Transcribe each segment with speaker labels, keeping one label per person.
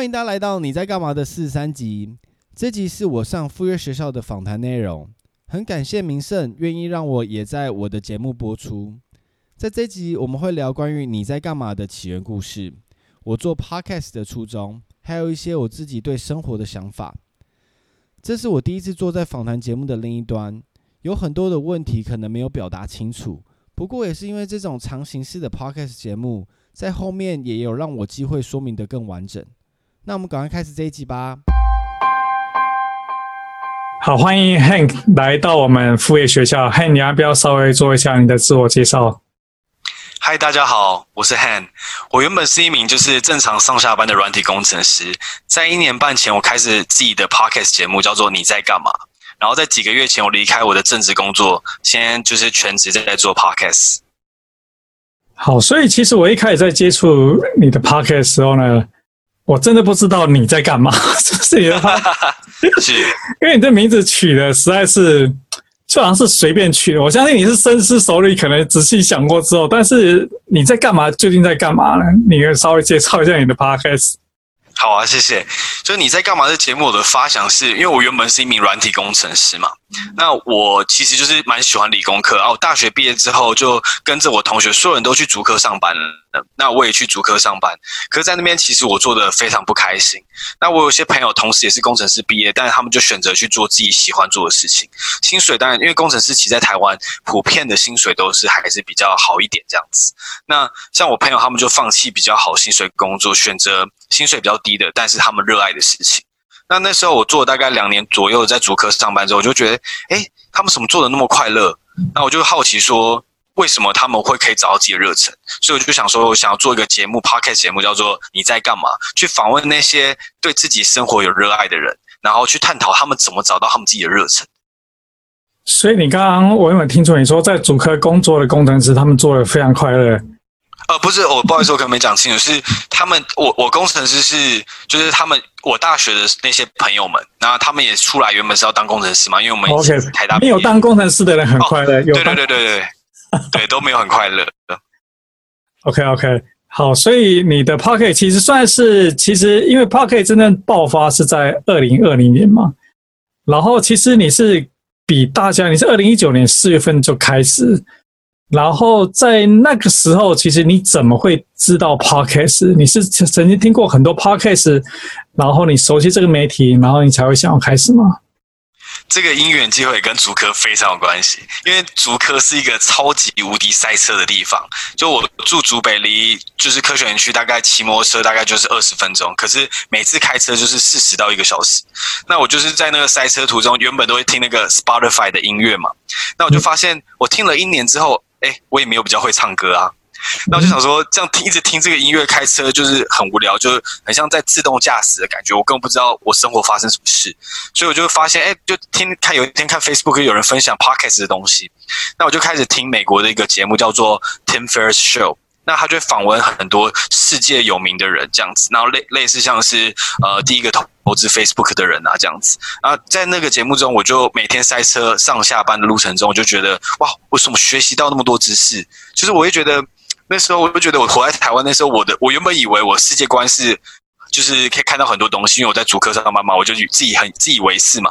Speaker 1: 欢迎大家来到你在干嘛的四十三集。这集是我上赴约学校的访谈内容，很感谢明胜愿意让我也在我的节目播出。在这集我们会聊关于你在干嘛的起源故事，我做 podcast 的初衷，还有一些我自己对生活的想法。这是我第一次坐在访谈节目的另一端，有很多的问题可能没有表达清楚，不过也是因为这种长形式的 podcast 节目，在后面也有让我机会说明得更完整。那我们赶快开始这一集吧。
Speaker 2: 好，欢迎 Hank 来到我们副业学校。Hank，你要不要稍微做一下你的自我介绍？
Speaker 3: 嗨，大家好，我是 Hank。我原本是一名就是正常上下班的软体工程师。在一年半前，我开始自己的 Podcast 节目，叫做《你在干嘛》。然后在几个月前，我离开我的正职工作，现在就是全职在做 Podcast。
Speaker 2: 好，所以其实我一开始在接触你的 Podcast 的时候呢。我真的不知道你在干嘛，是不是？是，因为你这名字取的实在是就好像是随便取的。我相信你是深思熟虑，可能仔细想过之后，但是你在干嘛？究竟在干嘛呢？你可以稍微介绍一下你的 podcast。
Speaker 3: 好啊，谢谢。就你在干嘛？这节目我的发想是因为我原本是一名软体工程师嘛。那我其实就是蛮喜欢理工科啊。我大学毕业之后就跟着我同学，所有人都去主科上班了。那我也去主科上班，可是在那边其实我做的非常不开心。那我有些朋友同时也是工程师毕业，但是他们就选择去做自己喜欢做的事情。薪水当然，因为工程师其实在台湾普遍的薪水都是还是比较好一点这样子。那像我朋友他们就放弃比较好薪水工作，选择薪水比较低的，但是他们热爱的事情。那那时候我做了大概两年左右，在主科上班之后，我就觉得，哎，他们怎么做的那么快乐？那我就好奇说，为什么他们会可以找到自己的热忱？所以我就想说，我想要做一个节目，Podcast 节目，叫做“你在干嘛”，去访问那些对自己生活有热爱的人，然后去探讨他们怎么找到他们自己的热忱。
Speaker 2: 所以你刚刚我有没有听出你说，在主科工作的工程师，他们做的非常快乐？
Speaker 3: 呃，不是，我不好意思，我可能没讲清楚，是他们，我我工程师是，就是他们，我大学的那些朋友们，然后他们也出来，原本是要当工程师嘛，因为我们以前台大
Speaker 2: 没有当工程师的人很快乐，
Speaker 3: 对对对对对，对都没有很快乐。
Speaker 2: OK OK，好，所以你的 Podcast 其实算是，其实因为 Podcast 真正爆发是在二零二零年嘛，然后其实你是比大家，你是二零一九年四月份就开始。然后在那个时候，其实你怎么会知道 Podcast？你是曾经听过很多 Podcast，然后你熟悉这个媒体，然后你才会想要开始吗？
Speaker 3: 这个因缘机会跟竹科非常有关系，因为竹科是一个超级无敌塞车的地方。就我住竹北，离就是科学园区大概骑摩托车大概就是二十分钟，可是每次开车就是四十到一个小时。那我就是在那个塞车途中，原本都会听那个 Spotify 的音乐嘛，那我就发现我听了一年之后。哎，我也没有比较会唱歌啊，那我就想说，这样听一直听这个音乐开车就是很无聊，就是很像在自动驾驶的感觉。我更不知道我生活发生什么事，所以我就发现，哎，就听看有一天看 Facebook 有人分享 Podcast 的东西，那我就开始听美国的一个节目叫做 Tim Ferriss Show。那他就访问很多世界有名的人，这样子，然后类类似像是呃第一个投投资 Facebook 的人啊，这样子。啊，在那个节目中，我就每天塞车上下班的路程中，我就觉得哇，为什么学习到那么多知识？就是我会觉得那时候，我就觉得我活在台湾那时候，我的我原本以为我世界观是就是可以看到很多东西，因为我在主科上班嘛，我就自己很自以为是嘛。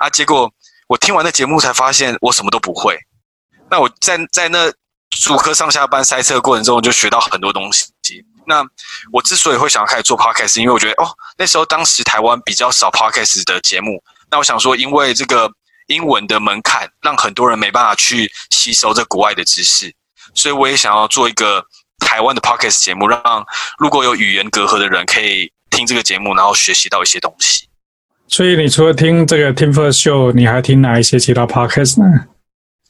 Speaker 3: 啊，结果我听完那节目才发现我什么都不会。那我在在那。主科上下班塞车过程中，就学到很多东西。那我之所以会想要开始做 podcast，因为我觉得哦，那时候当时台湾比较少 podcast 的节目。那我想说，因为这个英文的门槛，让很多人没办法去吸收这国外的知识，所以我也想要做一个台湾的 podcast 节目，让如果有语言隔阂的人可以听这个节目，然后学习到一些东西。
Speaker 2: 所以你除了听这个 Tim Ferriss Show，你还听哪一些其他 podcast 呢？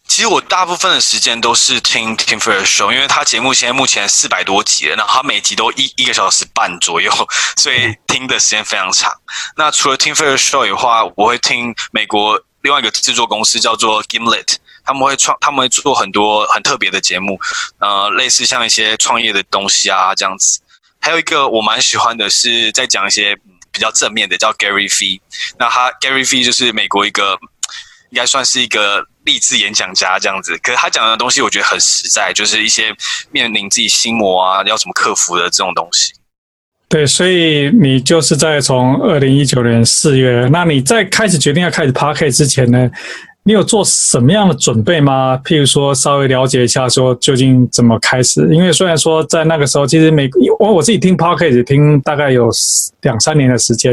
Speaker 3: 其实我大部分的时间都是听 Tim Ferriss Show，因为他节目现在目前四百多集了，然后他每集都一一个小时半左右，所以听的时间非常长。那除了 Tim Ferriss Show 的话，我会听美国另外一个制作公司叫做 Gimlet，他们会创，他们会做很多很特别的节目，呃，类似像一些创业的东西啊这样子。还有一个我蛮喜欢的是在讲一些比较正面的，叫 Gary Vee。那他 Gary Vee 就是美国一个。应该算是一个励志演讲家这样子，可是他讲的东西我觉得很实在，就是一些面临自己心魔啊，要怎么克服的这种东西。
Speaker 2: 对，所以你就是在从二零一九年四月，那你在开始决定要开始 Podcast 之前呢，你有做什么样的准备吗？譬如说，稍微了解一下，说究竟怎么开始？因为虽然说在那个时候，其实每我我自己听 Podcast 听大概有两三年的时间，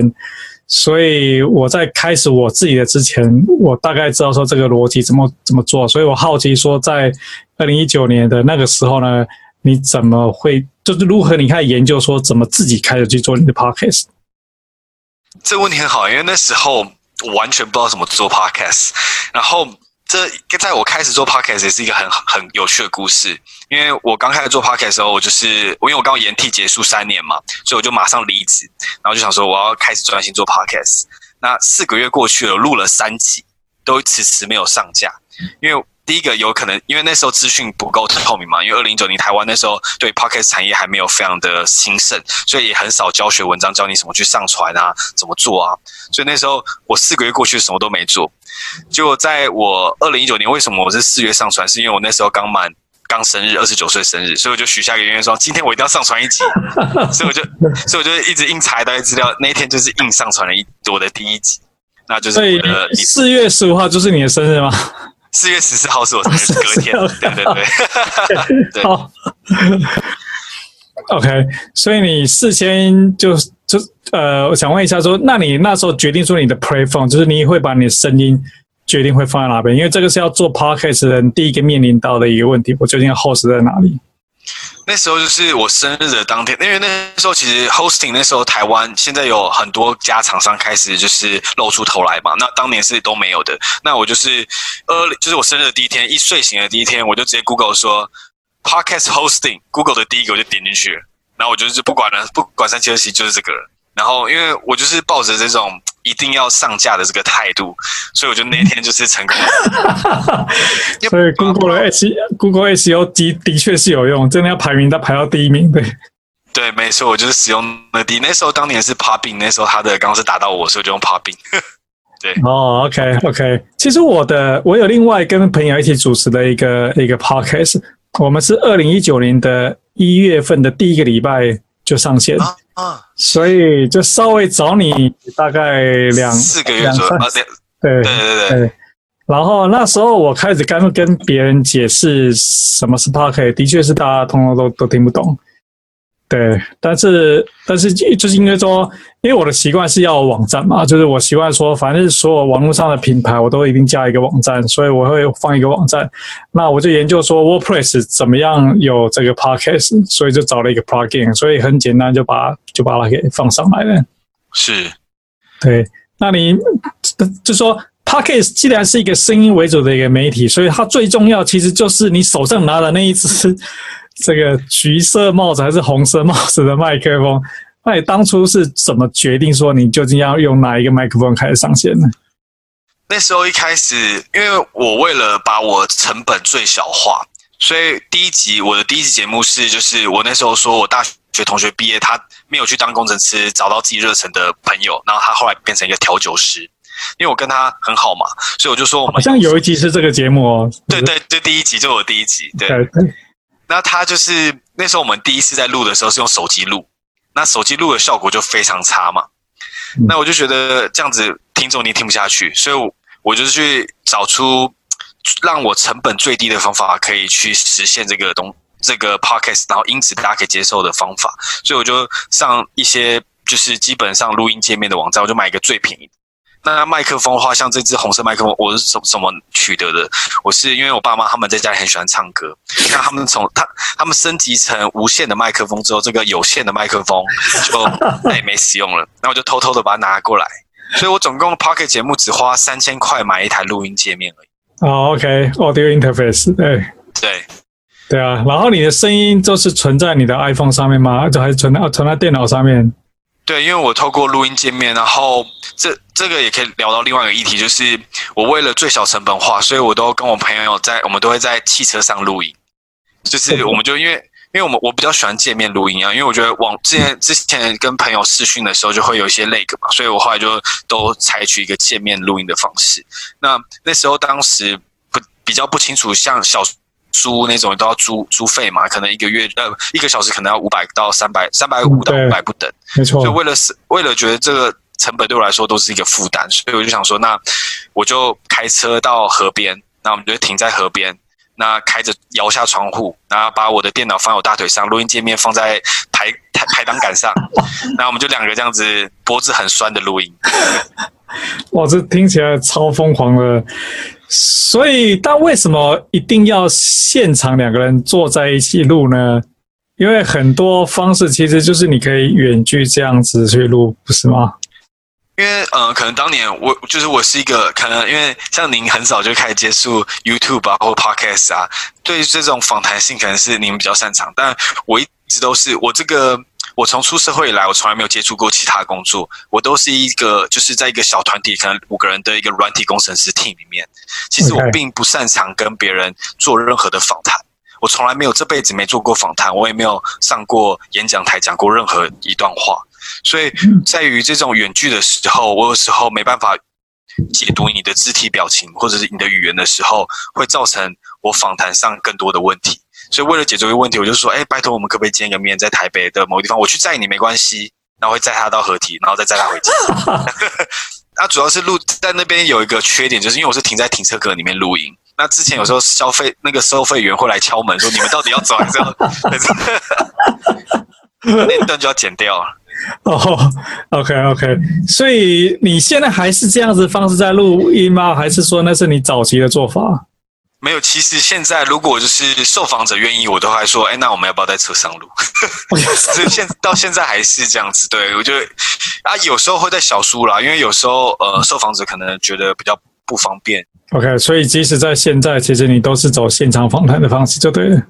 Speaker 2: 所以我在开始我自己的之前，我大概知道说这个逻辑怎么怎么做，所以我好奇说，在二零一九年的那个时候呢，你怎么会？就是如何你开始研究说怎么自己开始去做你的 podcast？
Speaker 3: 这个问题很好，因为那时候我完全不知道怎么做 podcast。然后这在我开始做 podcast 也是一个很很有趣的故事。因为我刚开始做 podcast 的时候，我就是因为我刚延替结束三年嘛，所以我就马上离职，然后就想说我要开始专心做 podcast。那四个月过去了，录了三集，都迟迟没有上架，因为。第一个有可能，因为那时候资讯不够透明嘛，因为二零一九年台湾那时候对 Podcast 产业还没有非常的兴盛，所以也很少教学文章教你怎么去上传啊，怎么做啊。所以那时候我四个月过去什么都没做。结果在我二零一九年，为什么我是四月上传？是因为我那时候刚满刚生日，二十九岁生日，所以我就许下一个愿愿说，今天我一定要上传一集。所以我就所以我就一直硬查一堆资料，那一天就是硬上传了一我的第一集，那就是我的
Speaker 2: 四月十五号就是你的生日吗？
Speaker 3: 四月十四号是我生日，隔天，对对对。对
Speaker 2: 好，OK，所以你事先就就呃，我想问一下说，说那你那时候决定说你的 play phone，就是你会把你的声音决定会放在哪边？因为这个是要做 podcast 的人第一个面临到的一个问题，我究竟要 host 在哪里？
Speaker 3: 那时候就是我生日的当天，因为那时候其实 hosting 那时候台湾现在有很多家厂商开始就是露出头来嘛，那当年是都没有的。那我就是呃，就是我生日的第一天，一睡醒的第一天，我就直接 Google 说 podcast hosting，Google 的第一个我就点进去了，然后我就是不管了，不管三七二十一就是这个。然后因为我就是抱着这种。一定要上架的这个态度，所以我觉得那天就是成功了。
Speaker 2: 所以 Google 的 S Google SEO 的的确是有用，真的要排名，它排到第一名。对，
Speaker 3: 对，没错，我就是使用那第那时候当年是 Podbean，那时候他的刚刚是打到我，所以我就用 Podbean。对，
Speaker 2: 哦，OK OK，其实我的我有另外跟朋友一起主持的一个一个 Podcast，我们是二零一九年的一月份的第一个礼拜就上线。啊啊，所以就稍微找你大概两
Speaker 3: 四个月左右，
Speaker 2: 对对对对。然后那时候我开始刚跟别人解释什么是 Podcast，的确是大家通通都都听不懂。对，但是但是就是因为说，因为我的习惯是要网站嘛，就是我习惯说，反正所有网络上的品牌，我都一定加一个网站，所以我会放一个网站。那我就研究说 WordPress 怎么样有这个 Podcast，所以就找了一个 plugin，所以很简单就把就把它给放上来了。
Speaker 3: 是，
Speaker 2: 对。那你就说 Podcast 既然是一个声音为主的一个媒体，所以它最重要其实就是你手上拿的那一支。这个橘色帽子还是红色帽子的麦克风？那你当初是怎么决定说你究竟要用哪一个麦克风开始上线呢？
Speaker 3: 那时候一开始，因为我为了把我成本最小化，所以第一集我的第一集节目是，就是我那时候说我大学同学毕业，他没有去当工程师，找到自己热忱的朋友，然后他后来变成一个调酒师，因为我跟他很好嘛，所以我就说我们
Speaker 2: 好像有一集是这个节目哦，
Speaker 3: 对对，就第一集就我第一集，对。那他就是那时候我们第一次在录的时候是用手机录，那手机录的效果就非常差嘛。那我就觉得这样子听众你听不下去，所以我我就去找出让我成本最低的方法，可以去实现这个东这个 podcast，然后因此大家可以接受的方法。所以我就上一些就是基本上录音界面的网站，我就买一个最便宜的。那麦克风的话，像这支红色麦克风，我是怎怎么取得的？我是因为我爸妈他们在家里很喜欢唱歌，那他们从他他们升级成无线的麦克风之后，这个有线的麦克风就再也 没使用了。那我就偷偷的把它拿过来，所以我总共 Pocket 节目只花三千块买一台录音界面而已。
Speaker 2: 哦，OK，Audio Interface，对
Speaker 3: 对
Speaker 2: 对啊。然后你的声音就是存在你的 iPhone 上面吗？就还是存在存在电脑上面？
Speaker 3: 对，因为我透过录音界面，然后这这个也可以聊到另外一个议题，就是我为了最小成本化，所以我都跟我朋友在，我们都会在汽车上录音，就是我们就因为因为我们我比较喜欢界面录音啊，因为我觉得往之前之前跟朋友视讯的时候就会有一些 lag 嘛，所以我后来就都采取一个界面录音的方式。那那时候当时不比较不清楚，像小租那种都要租租费嘛，可能一个月呃一个小时可能要五百到三百，三百五到五百不等。
Speaker 2: 没错。
Speaker 3: 所以为了是为了觉得这个成本对我来说都是一个负担，所以我就想说，那我就开车到河边，那我们就停在河边。那开着摇下窗户，然后把我的电脑放我大腿上，录音界面放在排排排档杆上，那我们就两个这样子脖子很酸的录音。
Speaker 2: 哇，这听起来超疯狂的。所以，但为什么一定要现场两个人坐在一起录呢？因为很多方式其实就是你可以远距这样子去录，不是吗？
Speaker 3: 因为呃，可能当年我就是我是一个可能，因为像您很早就开始接触 YouTube 啊或 Podcast 啊，对于这种访谈性可能是您比较擅长，但我一直都是我这个我从出社会以来，我从来没有接触过其他工作，我都是一个就是在一个小团体，可能五个人的一个软体工程师 team 里面，其实我并不擅长跟别人做任何的访谈，我从来没有这辈子没做过访谈，我也没有上过演讲台讲过任何一段话。所以，在于这种远距的时候，我有时候没办法解读你的肢体表情或者是你的语言的时候，会造成我访谈上更多的问题。所以，为了解决这个问题，我就说：“哎，拜托，我们可不可以见个面，在台北的某个地方，我去载你没关系，然后会载他到合体，然后再载他回家。”那主要是录在那边有一个缺点，就是因为我是停在停车格里面录音。那之前有时候消费那个收费员会来敲门，说：“你们到底要走还是要？” 那段就要剪掉了。
Speaker 2: 哦、oh，OK OK，所以你现在还是这样子方式在录音吗？还是说那是你早期的做法？
Speaker 3: 没有，其实现在如果就是受访者愿意，我都还说，哎，那我们要不要在车上录？所以现到现在还是这样子。对，我觉得啊，有时候会在小书啦，因为有时候呃，受访者可能觉得比较不方便。
Speaker 2: OK，所以即使在现在，其实你都是走现场访谈的方式，就对了。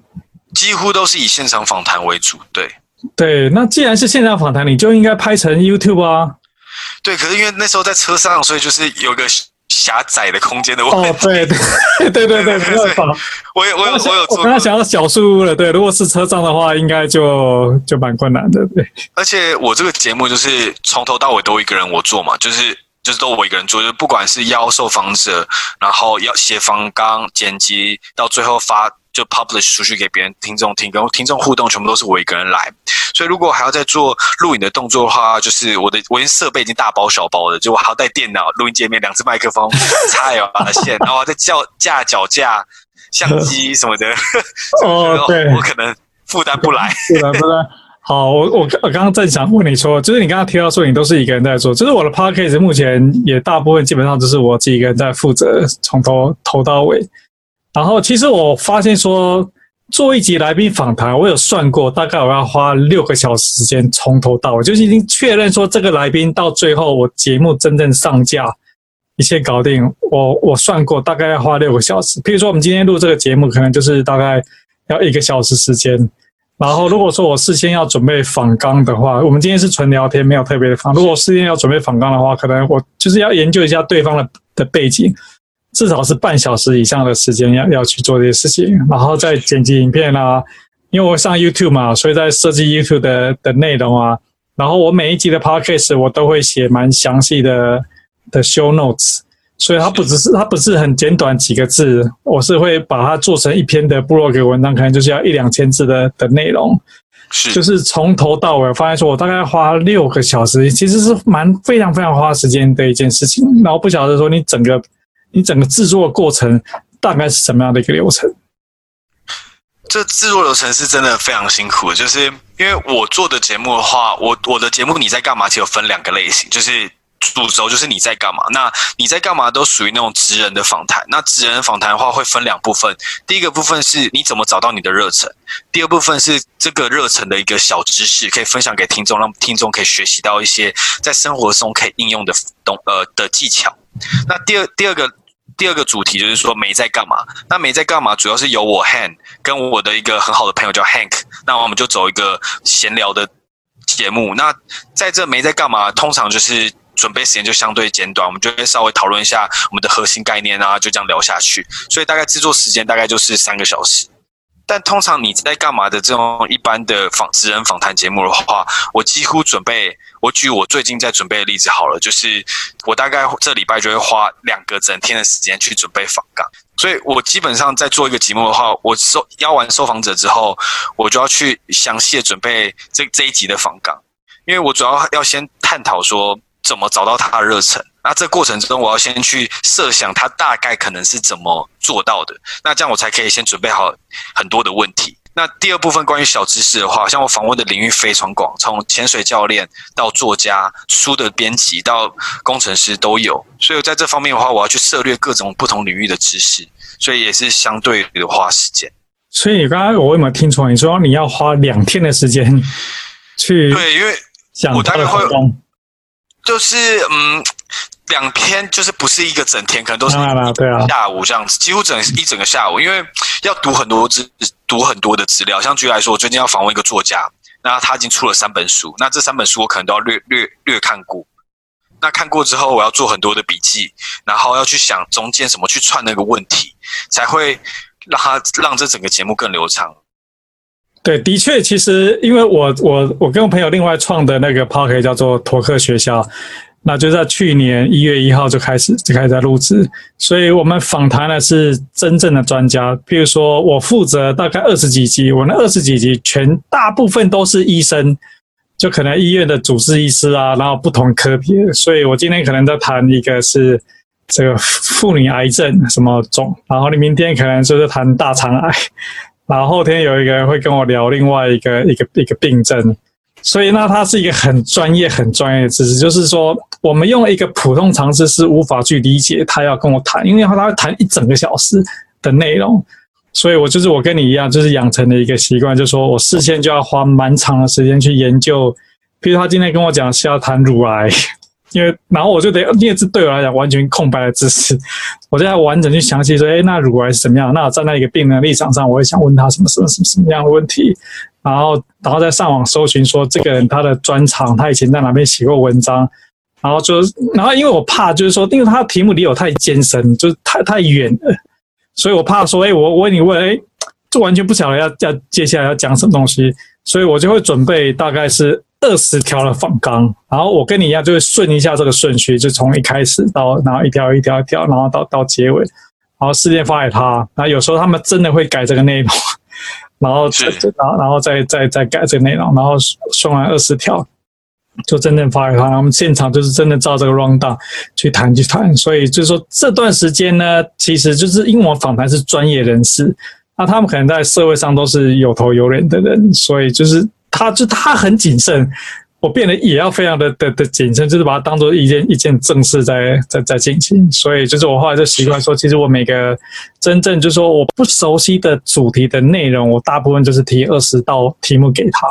Speaker 3: 几乎都是以现场访谈为主，对。
Speaker 2: 对，那既然是现场访谈，你就应该拍成 YouTube 啊。
Speaker 3: 对，可是因为那时候在车上，所以就是有个狭窄的空间的问题。
Speaker 2: 哦，对对 对对对，没办法。
Speaker 3: 我有我有我有做。
Speaker 2: 我刚刚想要小树屋了，对，如果是车上的话，应该就就蛮困难的，对。
Speaker 3: 而且我这个节目就是从头到尾都一个人我做嘛，就是就是都我一个人做，就是不管是邀受访者，然后要写方刚、剪辑，到最后发。就 publish 出去给别人听众听，跟听众互动，全部都是我一个人来。所以如果还要再做录影的动作的话，就是我的我已经设备已经大包小包的，就我还要带电脑、录音界面、两只麦克风、插 L 的线，然后再叫架脚架、相机什么的。
Speaker 2: 哦，对，
Speaker 3: 我可能负担不来。
Speaker 2: 负担不来。好，我我我刚刚正想问你说，就是你刚刚提到说你都是一个人在做，就是我的 podcast 目前也大部分基本上都是我自己一个人在负责，从头头到尾。然后，其实我发现说，做一集来宾访谈，我有算过，大概我要花六个小时时间，从头到尾，就是已经确认说这个来宾到最后我节目真正上架，一切搞定，我我算过，大概要花六个小时。譬如说，我们今天录这个节目，可能就是大概要一个小时时间。然后，如果说我事先要准备访纲的话，我们今天是纯聊天，没有特别的访。如果事先要准备访纲的话，可能我就是要研究一下对方的的背景。至少是半小时以上的时间要要去做这些事情，然后再剪辑影片啊，因为我上 YouTube 嘛，所以在设计 YouTube 的的内容啊，然后我每一集的 Podcast 我都会写蛮详细的的 Show Notes，所以它不只是它不是很简短几个字，我是会把它做成一篇的部落格文章，可能就是要一两千字的的内容，
Speaker 3: 是。
Speaker 2: 就是从头到尾，我发现说我大概花六个小时，其实是蛮非常非常花时间的一件事情，然后不晓得说你整个。你整个制作的过程大概是什么样的一个流程？
Speaker 3: 这制作流程是真的非常辛苦，就是因为我做的节目的话，我我的节目你在干嘛？其实有分两个类型，就是主轴就是你在干嘛。那你在干嘛都属于那种职人的访谈。那职人访谈的话会分两部分，第一个部分是你怎么找到你的热忱，第二部分是这个热忱的一个小知识，可以分享给听众，让听众可以学习到一些在生活中可以应用的东呃的技巧。那第二第二个。第二个主题就是说没在干嘛，那没在干嘛，主要是由我 Hank 跟我的一个很好的朋友叫 Hank，那我们就走一个闲聊的节目。那在这没在干嘛，通常就是准备时间就相对简短，我们就会稍微讨论一下我们的核心概念啊，就这样聊下去。所以大概制作时间大概就是三个小时。但通常你在干嘛的这种一般的访职人访谈节目的话，我几乎准备，我举我最近在准备的例子好了，就是我大概这礼拜就会花两个整天的时间去准备访港，所以我基本上在做一个节目的话，我收邀完受访者之后，我就要去详细的准备这这一集的访港，因为我主要要先探讨说怎么找到他的热忱。那这过程中，我要先去设想他大概可能是怎么做到的，那这样我才可以先准备好很多的问题。那第二部分关于小知识的话，像我访问的领域非常广，从潜水教练到作家、书的编辑到工程师都有，所以在这方面的话，我要去涉猎各种不同领域的知识，所以也是相对的花时间。
Speaker 2: 所以刚刚我有没有听错？你说你要花两天的时间去？
Speaker 3: 对，因为我大概会就是嗯。两篇就是不是一个整天，可能都是下午这样子，几乎整一整个下午，因为要读很多资，读很多的资料。像举例来说，我最近要访问一个作家，那他已经出了三本书，那这三本书我可能都要略略略看过。那看过之后，我要做很多的笔记，然后要去想中间怎么去串那个问题，才会让他让这整个节目更流畅。
Speaker 2: 对，的确，其实因为我我我跟我朋友另外创的那个 Podcast 叫做托克学校。那就在去年一月一号就开始就开始在录制，所以我们访谈的是真正的专家。比如说，我负责大概二十几集，我那二十几集全大部分都是医生，就可能医院的主治医师啊，然后不同科别。所以我今天可能在谈一个是这个妇女癌症什么肿，然后你明天可能就是谈大肠癌，然后后天有一个人会跟我聊另外一个一个一个病症。所以，那它是一个很专业、很专业的知识，就是说，我们用一个普通常识是无法去理解他要跟我谈，因为他会谈一整个小时的内容。所以我就是我跟你一样，就是养成了一个习惯，就是说我事先就要花蛮长的时间去研究。比如他今天跟我讲是要谈乳癌，因为然后我就得，因为这对我来讲完全空白的知识，我就要完整去详细说，哎，那乳癌是怎么样？那我站在一个病人的立场上，我会想问他什么什么什么什么样的问题。然后，然后再上网搜寻说这个人他的专长，他以前在哪边写过文章，然后就，然后因为我怕就是说，因为他的题目离我太艰深，就是太太远了，所以我怕说，哎，我问你问，哎，就完全不晓得要要接下来要讲什么东西，所以我就会准备大概是二十条的访纲，然后我跟你一样，就会顺一下这个顺序，就从一开始到然后一条一条一条，然后到到结尾，然后事先发给他，然后有时候他们真的会改这个内容。然后，然后，然后再再再改这个内容，然后送完二十条，就真正发给他。然后我们现场就是真的照这个 rundown 去谈去谈。所以就是说这段时间呢，其实就是因为我访谈是专业人士，那他们可能在社会上都是有头有脸的人，所以就是他就他很谨慎。我变得也要非常的的的谨慎，就是把它当做一件一件正事在在在进行。所以就是我后来就习惯说，其实我每个真正就是说我不熟悉的主题的内容，我大部分就是提二十道题目给他。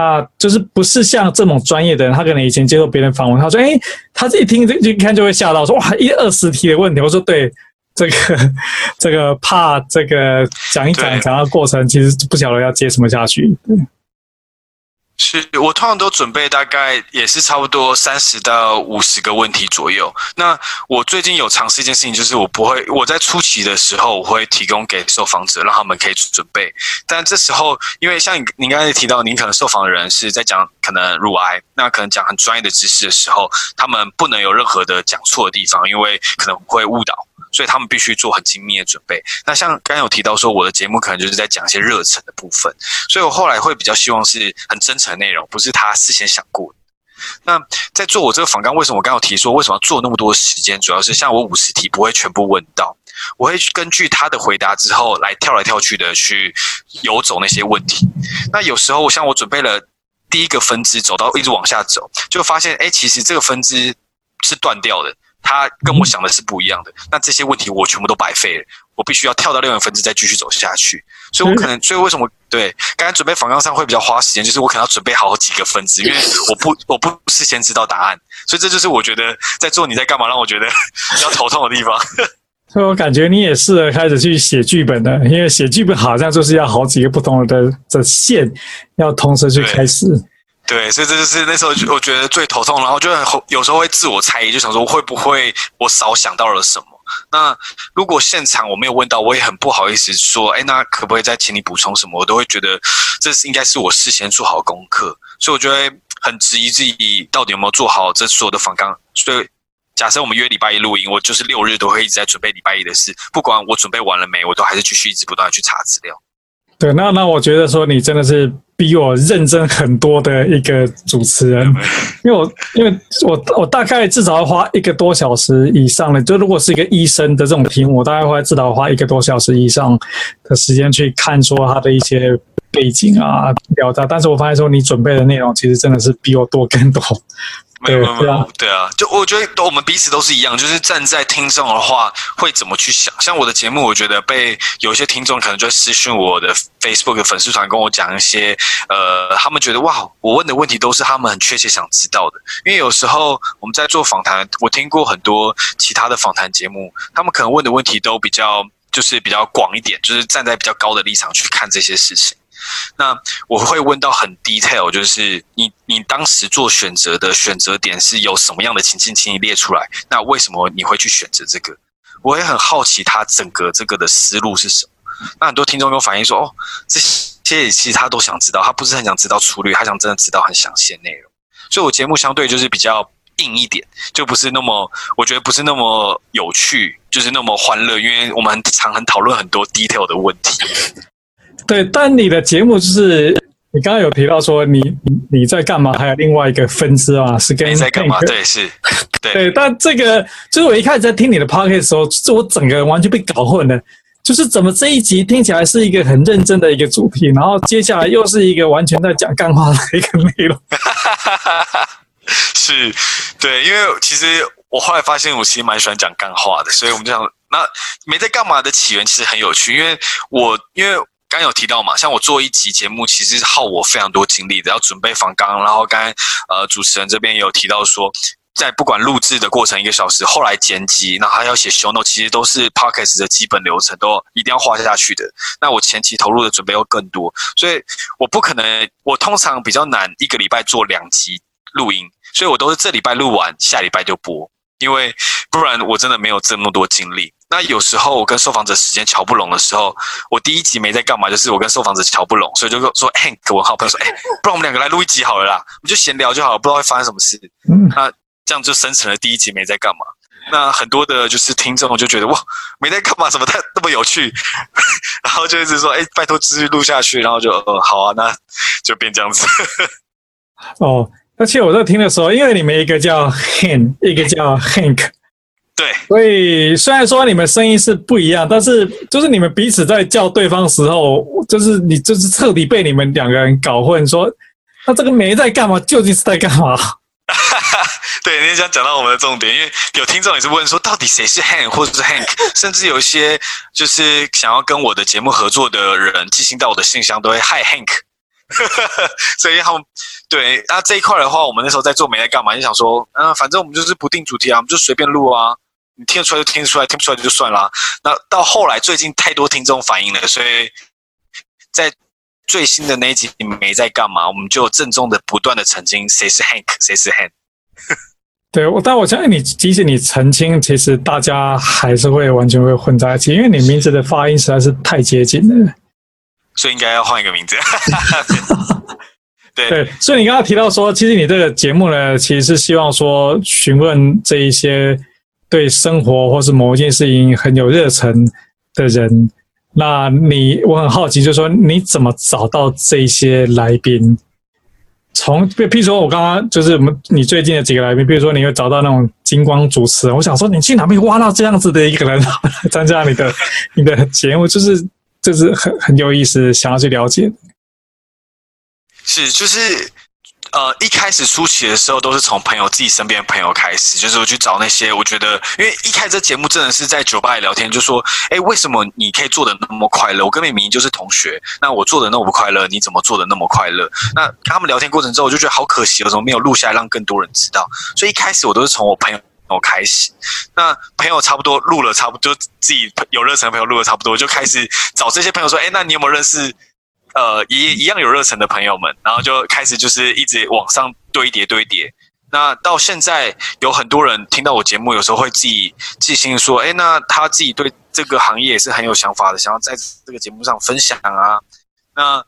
Speaker 2: 啊，就是不是像这种专业的人，他可能以前接受别人访问，他说：“诶，他这一听这一看就会吓到，说哇，一二十题的问题。”我说：“对，这个这个怕这个讲一讲讲到过程，其实不晓得要接什么下去。”对。
Speaker 3: 是我通常都准备大概也是差不多三十到五十个问题左右。那我最近有尝试一件事情，就是我不会我在初期的时候，我会提供给受访者，让他们可以准备。但这时候，因为像你你刚才提到，您可能受访的人是在讲可能乳癌，那可能讲很专业的知识的时候，他们不能有任何的讲错的地方，因为可能会误导。所以他们必须做很精密的准备。那像刚刚有提到说，我的节目可能就是在讲一些热忱的部分，所以我后来会比较希望是很真诚的内容，不是他事先想过的。那在做我这个访纲，为什么我刚刚有提说为什么要做那么多时间？主要是像我五十题不会全部问到，我会根据他的回答之后来跳来跳去的去游走那些问题。那有时候像我准备了第一个分支，走到一直往下走，就发现哎，其实这个分支是断掉的。他跟我想的是不一样的，那这些问题我全部都白费了，我必须要跳到另外一个分支再继续走下去，所以我可能，所以为什么对刚才准备访纲上会比较花时间，就是我可能要准备好几个分支，因为我不 我不事先知道答案，所以这就是我觉得在做你在干嘛让我觉得 比较头痛的地方。
Speaker 2: 所以我感觉你也适合开始去写剧本的，因为写剧本好像就是要好几个不同的的线要同时去开始。
Speaker 3: 对，所以这就是那时候我觉得最头痛，然后就很有时候会自我猜疑，就想说会不会我少想到了什么，那如果现场我没有问到，我也很不好意思说，哎，那可不可以再请你补充什么？我都会觉得这是应该是我事先做好功课，所以我觉得很质疑自己到底有没有做好这所有的访纲。所以假设我们约礼拜一录音，我就是六日都会一直在准备礼拜一的事，不管我准备完了没，我都还是继续一直不断的去查资料。
Speaker 2: 对，那那我觉得说你真的是比我认真很多的一个主持人，因为我因为我我大概至少要花一个多小时以上的，就如果是一个医生的这种题目，我大概会至少花一个多小时以上的时间去看说他的一些背景啊、表达。但是我发现说你准备的内容其实真的是比我多更多。
Speaker 3: 没有没有没有，对啊，就我觉得我们彼此都是一样，就是站在听众的话会怎么去想。像我的节目，我觉得被有一些听众可能就私讯我的 Facebook 粉丝团，跟我讲一些，呃，他们觉得哇，我问的问题都是他们很确切想知道的。因为有时候我们在做访谈，我听过很多其他的访谈节目，他们可能问的问题都比较就是比较广一点，就是站在比较高的立场去看这些事情。那我会问到很 detail，就是你你当时做选择的选择点是有什么样的情境，请你列出来。那为什么你会去选择这个？我也很好奇他整个这个的思路是什么。那很多听众有反映说，哦，这些其实他都想知道，他不是很想知道粗略，他想真的知道很详细的内容。所以我节目相对就是比较硬一点，就不是那么，我觉得不是那么有趣，就是那么欢乐，因为我们很常很讨论很多 detail 的问题。
Speaker 2: 对，但你的节目就是你刚刚有提到说你你你在干嘛？还有另外一个分支啊，是跟
Speaker 3: 你在干嘛？对，是，对。
Speaker 2: 对，但这个就是我一开始在听你的 podcast 的时候，就我整个人完全被搞混了。就是怎么这一集听起来是一个很认真的一个主题，然后接下来又是一个完全在讲干话的一个内容。
Speaker 3: 是，对，因为其实我后来发现我其实蛮喜欢讲干话的，所以我们就想，那没在干嘛的起源其实很有趣，因为我因为。刚有提到嘛，像我做一集节目，其实是耗我非常多精力的，要准备访纲，然后刚才呃主持人这边也有提到说，在不管录制的过程一个小时，后来剪辑，然后还要写 show note，其实都是 podcast 的基本流程，都一定要画下去的。那我前期投入的准备又更多，所以我不可能，我通常比较难一个礼拜做两集录音，所以我都是这礼拜录完，下礼拜就播，因为不然我真的没有这么多精力。那有时候我跟受访者时间瞧不拢的时候，我第一集没在干嘛，就是我跟受访者瞧不拢，所以就说 Hank，我好朋友说，哎，不然我们两个来录一集好了啦，我们就闲聊就好了，不知道会发生什么事。那这样就生成了第一集没在干嘛。那很多的就是听众就觉得哇，没在干嘛，怎么太那么有趣，然后就一直说，哎，拜托继续录下去，然后就呃好啊，那就变这样子。
Speaker 2: 哦，而且我在听的时候，因为你们一个叫 Han，一个叫 Hank。
Speaker 3: 对，
Speaker 2: 所以虽然说你们声音是不一样，但是就是你们彼此在叫对方的时候，就是你就是彻底被你们两个人搞混。说那这个没在干嘛，究竟是在干嘛？
Speaker 3: 对，你想讲到我们的重点，因为有听众也是问说，到底谁是 Hank 或者是 Hank，甚至有一些就是想要跟我的节目合作的人寄信到我的信箱，都会 Hi Hank。所以他们对那这一块的话，我们那时候在做没在干嘛，就想说，嗯、呃，反正我们就是不定主题啊，我们就随便录啊。你听得出来就听得出来，听不出来就算啦。那到后来，最近太多听众反映了，所以在最新的那一集你们没在干嘛，我们就郑重的不断的澄清谁是 Hank，谁是 Han。
Speaker 2: 对，我但我相信你，即使你澄清，其实大家还是会完全会混在一起，因为你名字的发音实在是太接近了，
Speaker 3: 所以应该要换一个名字。对
Speaker 2: 对，所以你刚刚提到说，其实你这个节目呢，其实是希望说询问这一些。对生活或是某一件事情很有热忱的人，那你我很好奇，就是说你怎么找到这些来宾？从譬如说，我刚刚就是我们你最近的几个来宾，比如说你会找到那种金光主持人，我想说你去哪边挖到这样子的一个人来 参加你的你的节目，就是就是很很有意思，想要去了解。
Speaker 3: 是，就是。呃，一开始初期的时候，都是从朋友自己身边的朋友开始，就是我去找那些我觉得，因为一开始这节目真的是在酒吧里聊天，就说，哎，为什么你可以做的那么快乐？我跟你明明就是同学，那我做的那么不快乐，你怎么做的那么快乐？那跟他们聊天过程之后，我就觉得好可惜，为什么没有录下来让更多人知道？所以一开始我都是从我朋友我开始，那朋友差不多录了，差不多自己有热忱的朋友录了差不多，就开始找这些朋友说，哎，那你有没有认识？呃，一一样有热忱的朋友们，然后就开始就是一直往上堆叠堆叠。那到现在有很多人听到我节目，有时候会自己寄信说：“哎，那他自己对这个行业也是很有想法的，想要在这个节目上分享啊。”那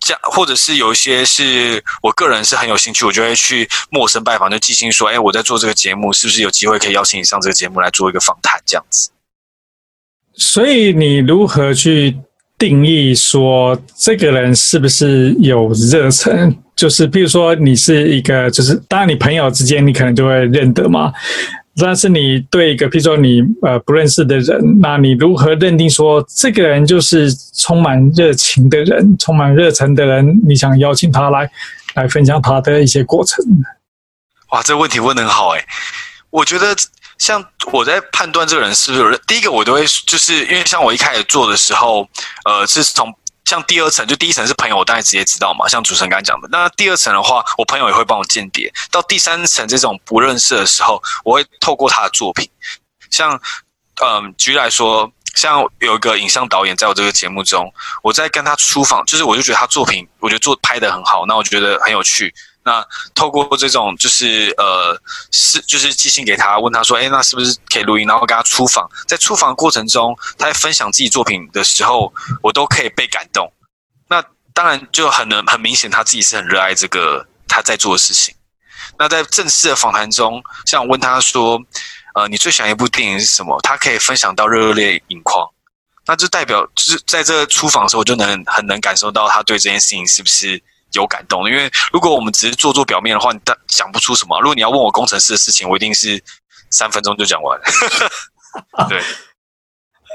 Speaker 3: 这样，或者是有一些是我个人是很有兴趣，我就会去陌生拜访，就寄信说：“哎，我在做这个节目，是不是有机会可以邀请你上这个节目来做一个访谈？”这样子。
Speaker 2: 所以你如何去定义说这个人是不是有热忱？就是比如说你是一个，就是当然你朋友之间你可能就会认得嘛。但是你对一个，比如说你呃不认识的人，那你如何认定说这个人就是充满热情的人，充满热忱的人？你想邀请他来来分享他的一些过程？
Speaker 3: 哇，这个问题问得很好哎！我觉得像我在判断这个人是不是，第一个我都会就是因为像我一开始做的时候，呃，是从。像第二层，就第一层是朋友，我当然直接知道嘛。像主持人刚才讲的，那第二层的话，我朋友也会帮我间谍。到第三层这种不认识的时候，我会透过他的作品。像，嗯，举例来说，像有一个影像导演在我这个节目中，我在跟他出访，就是我就觉得他作品，我觉得做拍的很好，那我觉得很有趣。那透过这种就是呃是就是寄信给他，问他说，哎，那是不是可以录音？然后跟他出访，在出访过程中，他在分享自己作品的时候，我都可以被感动。那当然就很能很明显，他自己是很热爱这个他在做的事情。那在正式的访谈中，像我问他说，呃，你最喜欢一部电影是什么？他可以分享到热泪盈眶，那就代表就是在这个出访的时候，我就能很能感受到他对这件事情是不是。有感动，因为如果我们只是做做表面的话，你讲不出什么。如果你要问我工程师的事情，我一定是三分钟就讲完。对，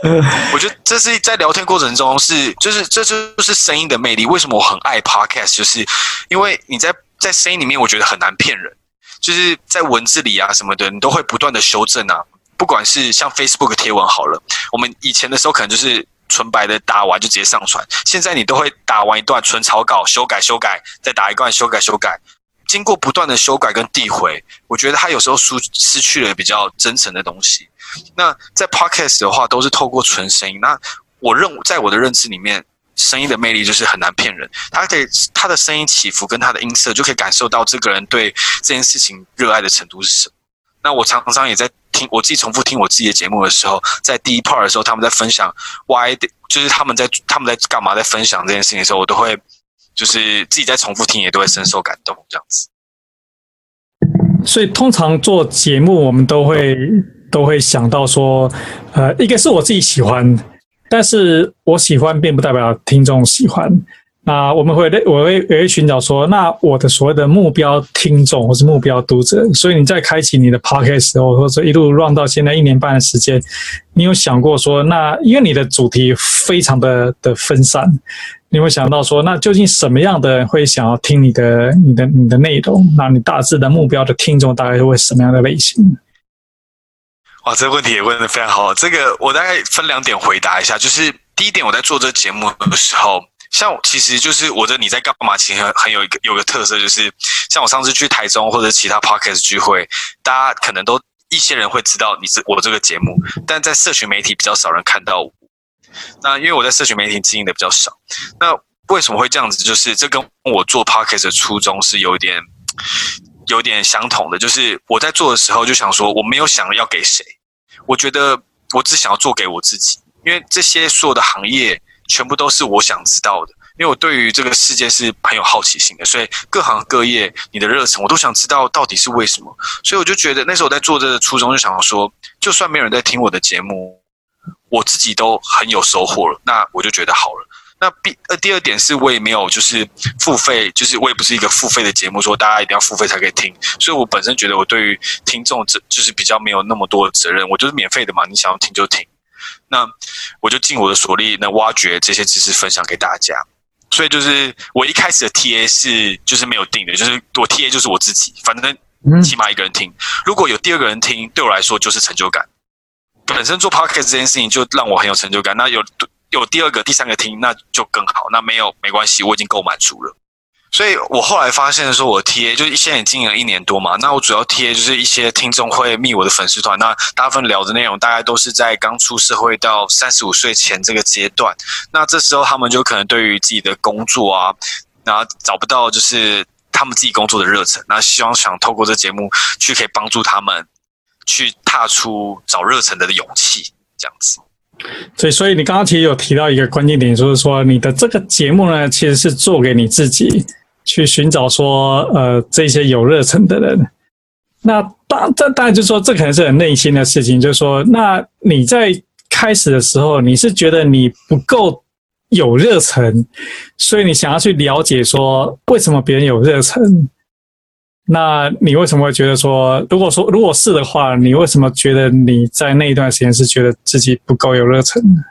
Speaker 3: 我觉得这是在聊天过程中是，就是这就是声音的魅力。为什么我很爱 Podcast？就是因为你在在声音里面，我觉得很难骗人。就是在文字里啊什么的，你都会不断的修正啊。不管是像 Facebook 贴文好了，我们以前的时候可能就是。纯白的打完就直接上传，现在你都会打完一段纯草稿，修改修改，再打一段修改修改，经过不断的修改跟递回，我觉得他有时候失失去了比较真诚的东西。那在 Podcast 的话，都是透过纯声音。那我认在我的认知里面，声音的魅力就是很难骗人。他可以他的声音起伏跟他的音色，就可以感受到这个人对这件事情热爱的程度是什么。那我常常也在。我自己重复听我自己的节目的时候，在第一 part 的时候，他们在分享 why，就是他们在他们在干嘛，在分享这件事情的时候，我都会就是自己在重复听，也都会深受感动这样子。
Speaker 2: 所以通常做节目，我们都会都会想到说，呃，一个是我自己喜欢，但是我喜欢并不代表听众喜欢。那我们会，我会，我会寻找说，那我的所谓的目标听众或是目标读者，所以你在开启你的 podcast 的时候，或者说一路 run 到现在一年半的时间，你有想过说，那因为你的主题非常的的分散，你会想到说，那究竟什么样的会想要听你的、你的、你的内容？那你大致的目标的听众大概会什么样的类型？
Speaker 3: 哇，这个问题也问得非常好。这个我大概分两点回答一下，就是第一点，我在做这节目的时候。像其实就是我的你在干嘛？其实很有一个有个特色，就是像我上次去台中或者其他 podcast 聚会，大家可能都一些人会知道你这我这个节目，但在社群媒体比较少人看到我。那因为我在社群媒体经营的比较少，那为什么会这样子？就是这跟我做 podcast 的初衷是有点有点相同的，就是我在做的时候就想说，我没有想要给谁，我觉得我只想要做给我自己，因为这些所有的行业。全部都是我想知道的，因为我对于这个世界是很有好奇心的，所以各行各业你的热忱我都想知道到底是为什么。所以我就觉得那时候我在做这个初衷，就想说，就算没有人在听我的节目，我自己都很有收获了，那我就觉得好了。那第呃第二点是我也没有就是付费，就是我也不是一个付费的节目，说大家一定要付费才可以听。所以我本身觉得我对于听众这就是比较没有那么多的责任，我就是免费的嘛，你想要听就听。那我就尽我的所力，能挖掘这些知识分享给大家。所以就是我一开始的 TA 是就是没有定的，就是我 TA 就是我自己，反正起码一个人听。如果有第二个人听，对我来说就是成就感。本身做 podcast 这件事情就让我很有成就感。那有有第二个、第三个听，那就更好。那没有没关系，我已经够满足了。所以我后来发现说，我 TA 就是现在也经营了一年多嘛，那我主要 TA 就是一些听众会密我的粉丝团，那大部分聊的内容大概都是在刚出社会到三十五岁前这个阶段，那这时候他们就可能对于自己的工作啊，然后找不到就是。他们自己工作的热忱，那希望想透过这节目去可以帮助他们去踏出找热忱的勇气，这样子。
Speaker 2: 所以，所以你刚刚其实有提到一个关键点，就是说你的这个节目呢，其实是做给你自己去寻找说，呃，这些有热忱的人。那当这当然就是说，这可能是很内心的事情，就是说，那你在开始的时候，你是觉得你不够有热忱，所以你想要去了解说，为什么别人有热忱？那你为什么会觉得说，如果说如果是的话，你为什么觉得你在那一段时间是觉得自己不够有热忱呢？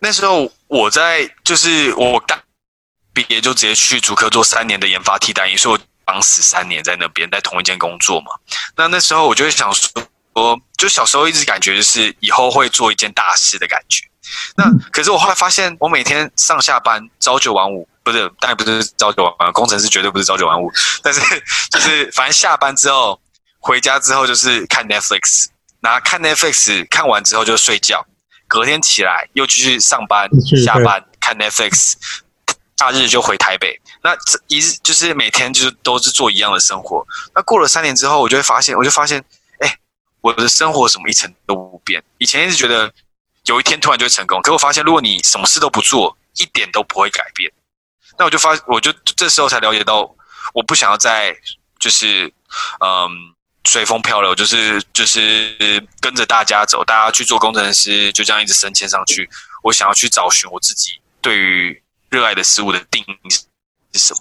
Speaker 3: 那时候我在就是我刚毕业就直接去主科做三年的研发替代役，所以我绑死三年在那边，在同一间工作嘛。那那时候我就会想说，就小时候一直感觉就是以后会做一件大事的感觉。那可是我后来发现，我每天上下班朝九晚五。不是，当然不是朝九晚五，工程师绝对不是朝九晚五。但是就是，反正下班之后回家之后就是看 Netflix，那看 Netflix 看完之后就睡觉，隔天起来又继续上班，下班看 Netflix，假日就回台北。那这一日就是每天就是都是做一样的生活。那过了三年之后，我就会发现，我就发现，哎，我的生活什么一成都不变。以前一直觉得有一天突然就会成功，可我发现，如果你什么事都不做，一点都不会改变。那我就发，我就这时候才了解到，我不想要再就是，嗯，随风漂流，就是就是跟着大家走，大家去做工程师，就这样一直升迁上去。我想要去找寻我自己对于热爱的事物的定义是什么。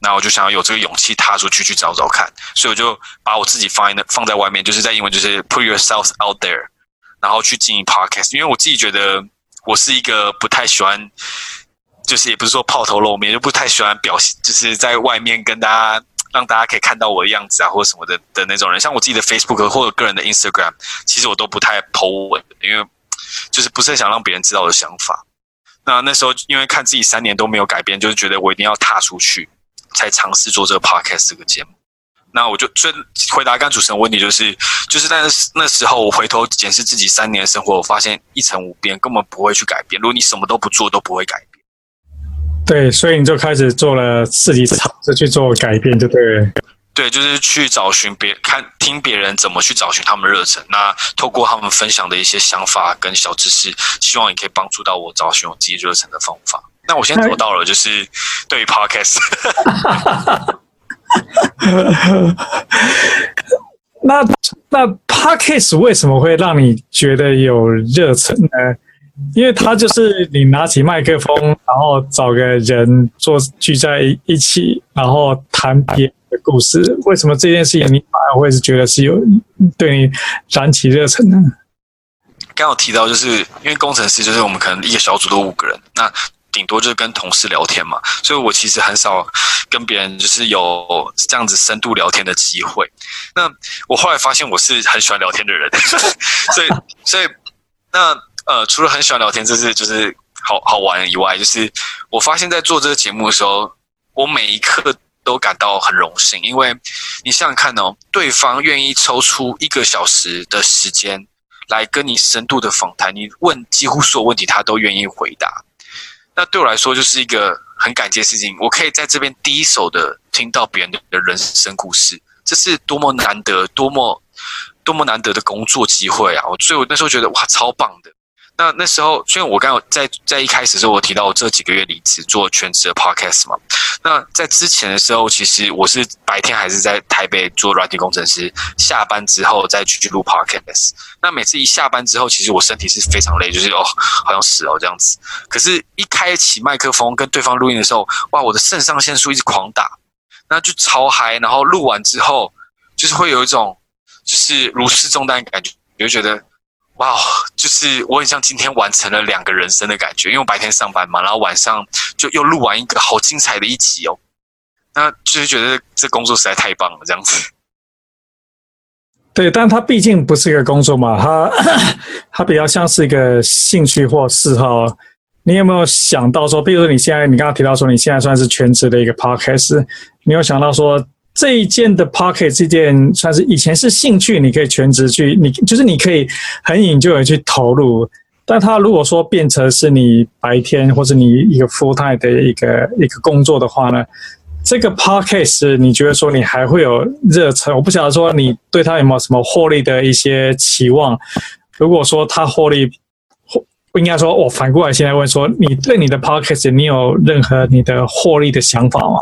Speaker 3: 那我就想要有这个勇气踏出去去找找看，所以我就把我自己放在放在外面，就是在英文就是 put yourself out there，然后去经营 podcast，因为我自己觉得我是一个不太喜欢。就是也不是说抛头露面，就不太喜欢表现，就是在外面跟大家让大家可以看到我的样子啊，或者什么的的那种人。像我自己的 Facebook 或者个人的 Instagram，其实我都不太 po 文，因为就是不是很想让别人知道我的想法。那那时候因为看自己三年都没有改变，就是觉得我一定要踏出去，才尝试做这个 Podcast 这个节目。那我就最回答刚主持人问题，就是就是在那时候我回头检视自己三年的生活，我发现一成不变，根本不会去改变。如果你什么都不做，都不会改变。
Speaker 2: 对，所以你就开始做了自己尝试去做改变，就对了。
Speaker 3: 对，就是去找寻别看听别人怎么去找寻他们热忱，那透过他们分享的一些想法跟小知识，希望也可以帮助到我找寻我自己热忱的方法。那我先做到了，就是对于 Podcast。
Speaker 2: 那那 Podcast 为什么会让你觉得有热忱呢？因为他就是你拿起麦克风，然后找个人坐聚在一起，然后谈别的故事。为什么这件事情你反而会是觉得是有对你燃起热忱呢？
Speaker 3: 刚有提到，就是因为工程师就是我们可能一个小组都五个人，那顶多就是跟同事聊天嘛，所以我其实很少跟别人就是有这样子深度聊天的机会。那我后来发现我是很喜欢聊天的人，所以所以那。呃，除了很喜欢聊天，这是就是好好玩以外，就是我发现，在做这个节目的时候，我每一刻都感到很荣幸，因为你想想看哦，对方愿意抽出一个小时的时间来跟你深度的访谈，你问几乎所有问题，他都愿意回答。那对我来说，就是一个很感激的事情。我可以在这边第一手的听到别人的人生故事，这是多么难得、多么多么难得的工作机会啊！我所以，我那时候觉得哇，超棒的。那那时候，虽然我刚刚在在一开始的时候，我提到我这几个月离职做全职的 podcast 嘛。那在之前的时候，其实我是白天还是在台北做软体工程师，下班之后再去录 podcast。那每次一下班之后，其实我身体是非常累，就是哦，好像死了这样子。可是，一开启麦克风跟对方录音的时候，哇，我的肾上腺素一直狂打，那就超嗨。然后录完之后，就是会有一种就是如释重担的感觉，你就觉得。哇，wow，就是我很像今天完成了两个人生的感觉，因为我白天上班嘛，然后晚上就又录完一个好精彩的一集哦，那就是觉得这工作实在太棒了，这样子。
Speaker 2: 对，但它毕竟不是一个工作嘛，它 它比较像是一个兴趣或嗜好。你有没有想到说，比如说你现在你刚刚提到说你现在算是全职的一个 podcast，你有想到说？这一件的 Podcast 这件算是以前是兴趣，你可以全职去，你就是你可以很 enjoy 去投入。但它如果说变成是你白天或者你一个 full time 的一个一个工作的话呢，这个 podcast 你觉得说你还会有热忱？我不晓得说你对他有没有什么获利的一些期望。如果说他获利，不应该说，我反过来现在问说，你对你的 podcast 你有任何你的获利的想法吗？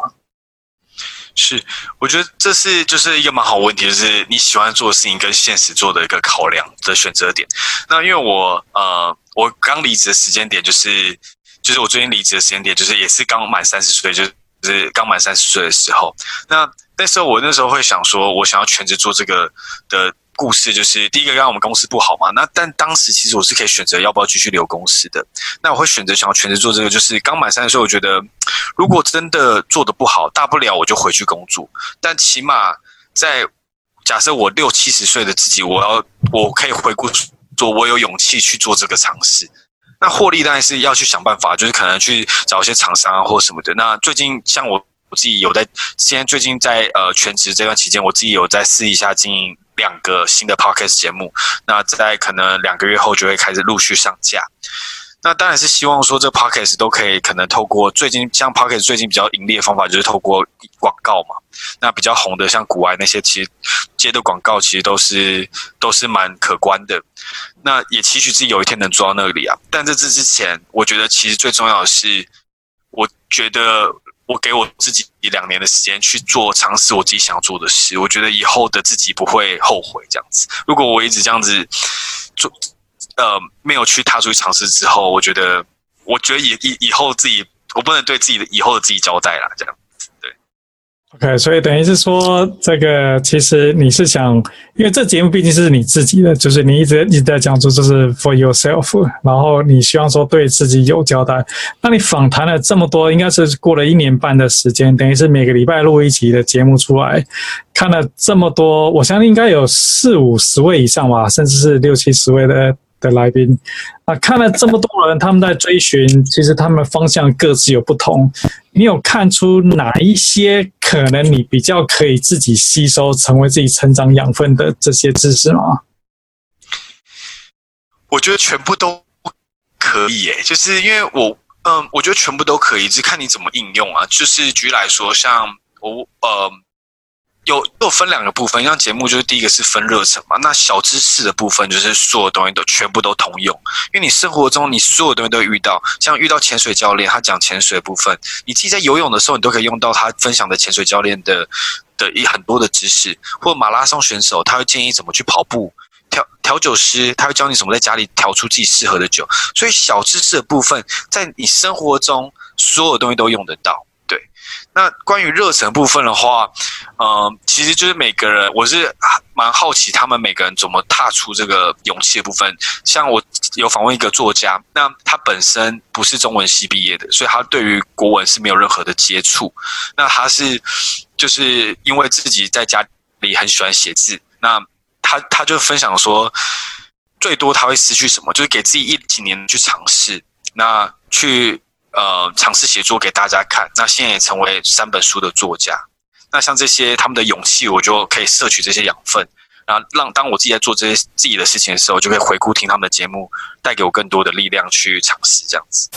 Speaker 3: 是，我觉得这是就是一个蛮好问题，就是你喜欢做的事情跟现实做的一个考量的选择点。那因为我呃，我刚离职的时间点就是，就是我最近离职的时间点就是也是刚满三十岁，就是是刚满三十岁的时候。那那时候我那时候会想说，我想要全职做这个的。故事就是第一个，刚刚我们公司不好嘛，那但当时其实我是可以选择要不要继续留公司的。那我会选择想要全职做这个，就是刚满三十岁，我觉得如果真的做得不好，大不了我就回去工作。但起码在假设我六七十岁的自己，我要我可以回顾做，我有勇气去做这个尝试。那获利当然是要去想办法，就是可能去找一些厂商啊或什么的。那最近像我我自己有在，现在最近在呃全职这段期间，我自己有在试一下经营。两个新的 podcast 节目，那在可能两个月后就会开始陆续上架。那当然是希望说这 podcast 都可以可能透过最近像 podcast 最近比较盈利的方法就是透过广告嘛。那比较红的像股癌那些，其实接的广告其实都是都是蛮可观的。那也期许自己有一天能做到那里啊。但在这之前，我觉得其实最重要的是，我觉得。我给我自己一两年的时间去做尝试我自己想要做的事，我觉得以后的自己不会后悔这样子。如果我一直这样子做，呃，没有去踏出去尝试之后，我觉得，我觉得以以以后自己，我不能对自己的以后的自己交代了，这样。
Speaker 2: OK，所以等于是说，这个其实你是想，因为这节目毕竟是你自己的，就是你一直一直在讲说这是 for yourself，然后你希望说对自己有交代。那你访谈了这么多，应该是过了一年半的时间，等于是每个礼拜录一集的节目出来，看了这么多，我相信应该有四五十位以上吧，甚至是六七十位的。的来宾啊，看了这么多人，他们在追寻，其实他们方向各自有不同。你有看出哪一些可能你比较可以自己吸收，成为自己成长养分的这些知识吗？
Speaker 3: 我觉得全部都可以，耶，就是因为我，嗯，我觉得全部都可以，只看你怎么应用啊。就是举例来说，像我，呃。有又分两个部分，像节目就是第一个是分热忱嘛，那小知识的部分就是所有东西都全部都通用，因为你生活中你所有东西都会遇到，像遇到潜水教练他讲潜水部分，你自己在游泳的时候你都可以用到他分享的潜水教练的的一很多的知识，或马拉松选手他会建议怎么去跑步，调调酒师他会教你怎么在家里调出自己适合的酒，所以小知识的部分在你生活中所有东西都用得到。那关于热忱部分的话，嗯、呃，其实就是每个人，我是蛮好奇他们每个人怎么踏出这个勇气的部分。像我有访问一个作家，那他本身不是中文系毕业的，所以他对于国文是没有任何的接触。那他是就是因为自己在家里很喜欢写字，那他他就分享说，最多他会失去什么，就是给自己一几年去尝试，那去。呃，尝试写作给大家看，那现在也成为三本书的作家。那像这些他们的勇气，我就可以摄取这些养分，然后让当我自己在做这些自己的事情的时候，就可以回顾听他们的节目，带给我更多的力量去尝试这样子。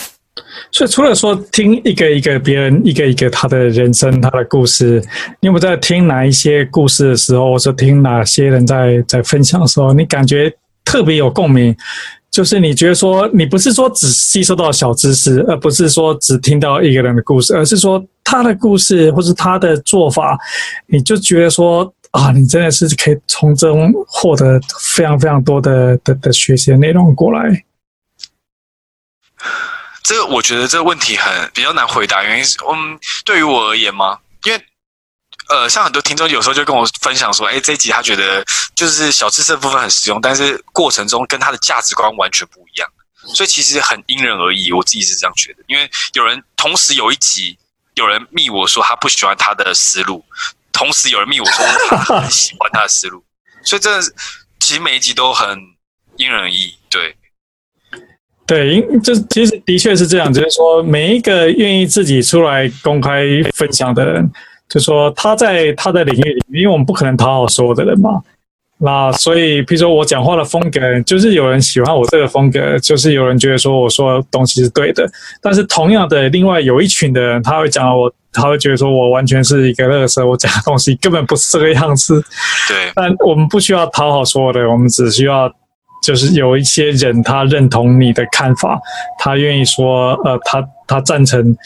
Speaker 2: 所以除了说听一个一个别人一个一个他的人生他的故事，你有没有在听哪一些故事的时候，或者听哪些人在在分享的时候，你感觉特别有共鸣？就是你觉得说，你不是说只吸收到小知识，而不是说只听到一个人的故事，而是说他的故事或是他的做法，你就觉得说啊，你真的是可以从中获得非常非常多的的的学习内容过来。
Speaker 3: 这个我觉得这个问题很比较难回答，原因是嗯，对于我而言吗？因为。呃，像很多听众有时候就跟我分享说，哎，这一集他觉得就是小知识部分很实用，但是过程中跟他的价值观完全不一样，所以其实很因人而异。我自己是这样觉得，因为有人同时有一集有人密我说他不喜欢他的思路，同时有人密我说他很喜欢他的思路，所以这其实每一集都很因人而异。对，
Speaker 2: 对，因这其实的确是这样，就是说每一个愿意自己出来公开分享的人。就说他在他的领域里面，因为我们不可能讨好所有的人嘛。那所以，譬如说我讲话的风格，就是有人喜欢我这个风格，就是有人觉得说我说的东西是对的。但是同样的，另外有一群的人，他会讲我，他会觉得说我完全是一个乐色，我讲的东西根本不是这个样子。
Speaker 3: 对。
Speaker 2: 但我们不需要讨好所有的人，我们只需要就是有一些人他认同你的看法，他愿意说，呃，他他赞成。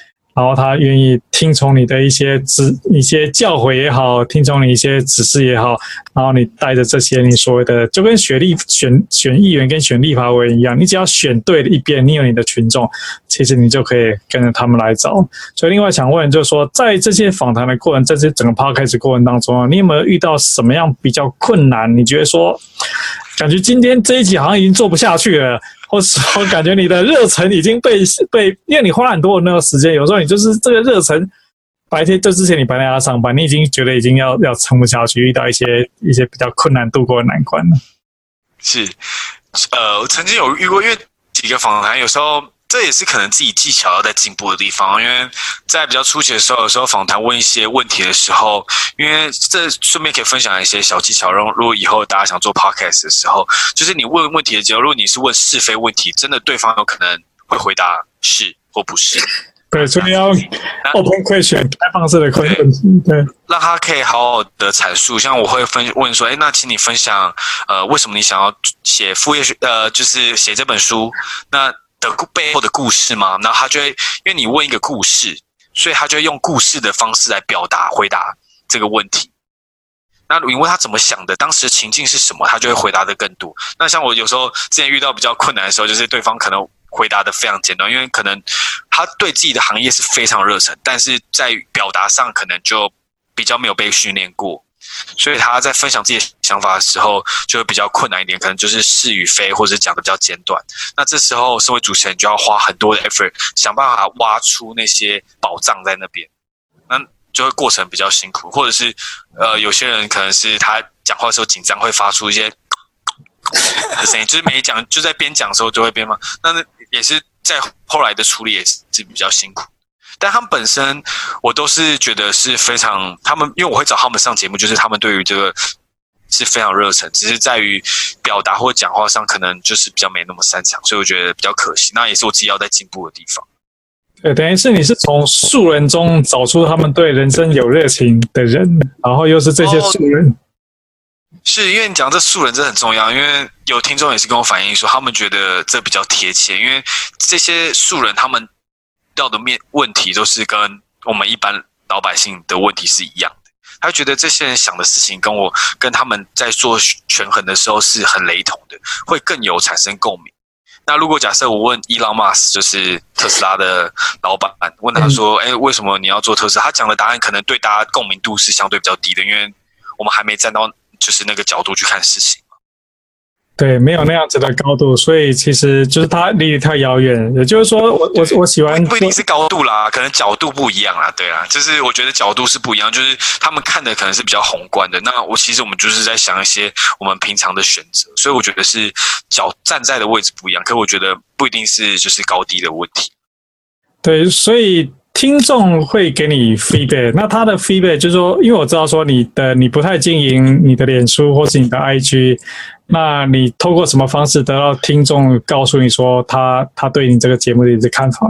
Speaker 2: 然后他愿意听从你的一些指、一些教诲也好，听从你一些指示也好，然后你带着这些你所谓的，就跟选立选选议员跟选立法委员一样，你只要选对了一边，你有你的群众，其实你就可以跟着他们来走。所以另外想问就是说，在这些访谈的过程，在这整个 podcast 过程当中啊，你有没有遇到什么样比较困难？你觉得说，感觉今天这一集好像已经做不下去了。或是我感觉你的热忱已经被 被，因为你花很多的那个时间，有时候你就是这个热忱，白天就之前你白天要上班，你已经觉得已经要要撑不下去，遇到一些一些比较困难度过的难关了。
Speaker 3: 是，呃，我曾经有遇过，因为几个访谈有时候。这也是可能自己技巧要在进步的地方，因为在比较初期的时候，有时候访谈问一些问题的时候，因为这顺便可以分享一些小技巧，让如果以后大家想做 podcast 的时候，就是你问问题的时候，如果你是问是非问题，真的对方有可能会回答是或不是。
Speaker 2: 对，所以要 open question 开放式的问题，对，
Speaker 3: 让他可以好好的阐述。像我会分问说，哎，那请你分享，呃，为什么你想要写副业学，呃，就是写这本书？那的背后的故事吗？然后他就会，因为你问一个故事，所以他就会用故事的方式来表达回答这个问题。那你问他怎么想的，当时的情境是什么，他就会回答的更多。那像我有时候之前遇到比较困难的时候，就是对方可能回答的非常简短，因为可能他对自己的行业是非常热忱，但是在表达上可能就比较没有被训练过。所以他在分享自己的想法的时候，就会比较困难一点，可能就是是与非，或者讲的比较简短。那这时候，身为主持人就要花很多的 effort，想办法挖出那些宝藏在那边，那就会过程比较辛苦。或者是，呃，有些人可能是他讲话的时候紧张，会发出一些 的声音，就是每讲，就在边讲的时候就会边嘛。那那也是在后来的处理也是比较辛苦。但他们本身，我都是觉得是非常，他们因为我会找他们上节目，就是他们对于这个是非常热忱，只是在于表达或讲话上可能就是比较没那么擅长，所以我觉得比较可惜。那也是我自己要在进步的地方。
Speaker 2: 对，等于是你是从素人中找出他们对人生有热情的人，然后又是这些素人。
Speaker 3: 是因为你讲这素人真的很重要，因为有听众也是跟我反映说，他们觉得这比较贴切，因为这些素人他们。到的面问题都是跟我们一般老百姓的问题是一样的，他觉得这些人想的事情跟我跟他们在做权衡的时候是很雷同的，会更有产生共鸣。那如果假设我问伊朗马斯，就是特斯拉的老板，问他说：“哎，为什么你要做特斯拉？”他讲的答案可能对大家共鸣度是相对比较低的，因为我们还没站到就是那个角度去看事情。
Speaker 2: 对，没有那样子的高度，所以其实就是它离你太遥远。也就是说我，我我我喜欢
Speaker 3: 不一定是高度啦，可能角度不一样啦，对啊，就是我觉得角度是不一样，就是他们看的可能是比较宏观的。那我其实我们就是在想一些我们平常的选择，所以我觉得是脚站在的位置不一样，可我觉得不一定是就是高低的问题。
Speaker 2: 对，所以。听众会给你 feedback，那他的 feedback 就是说，因为我知道说你的你不太经营你的脸书或是你的 IG，那你透过什么方式得到听众告诉你说他他对你这个节目的一些看法？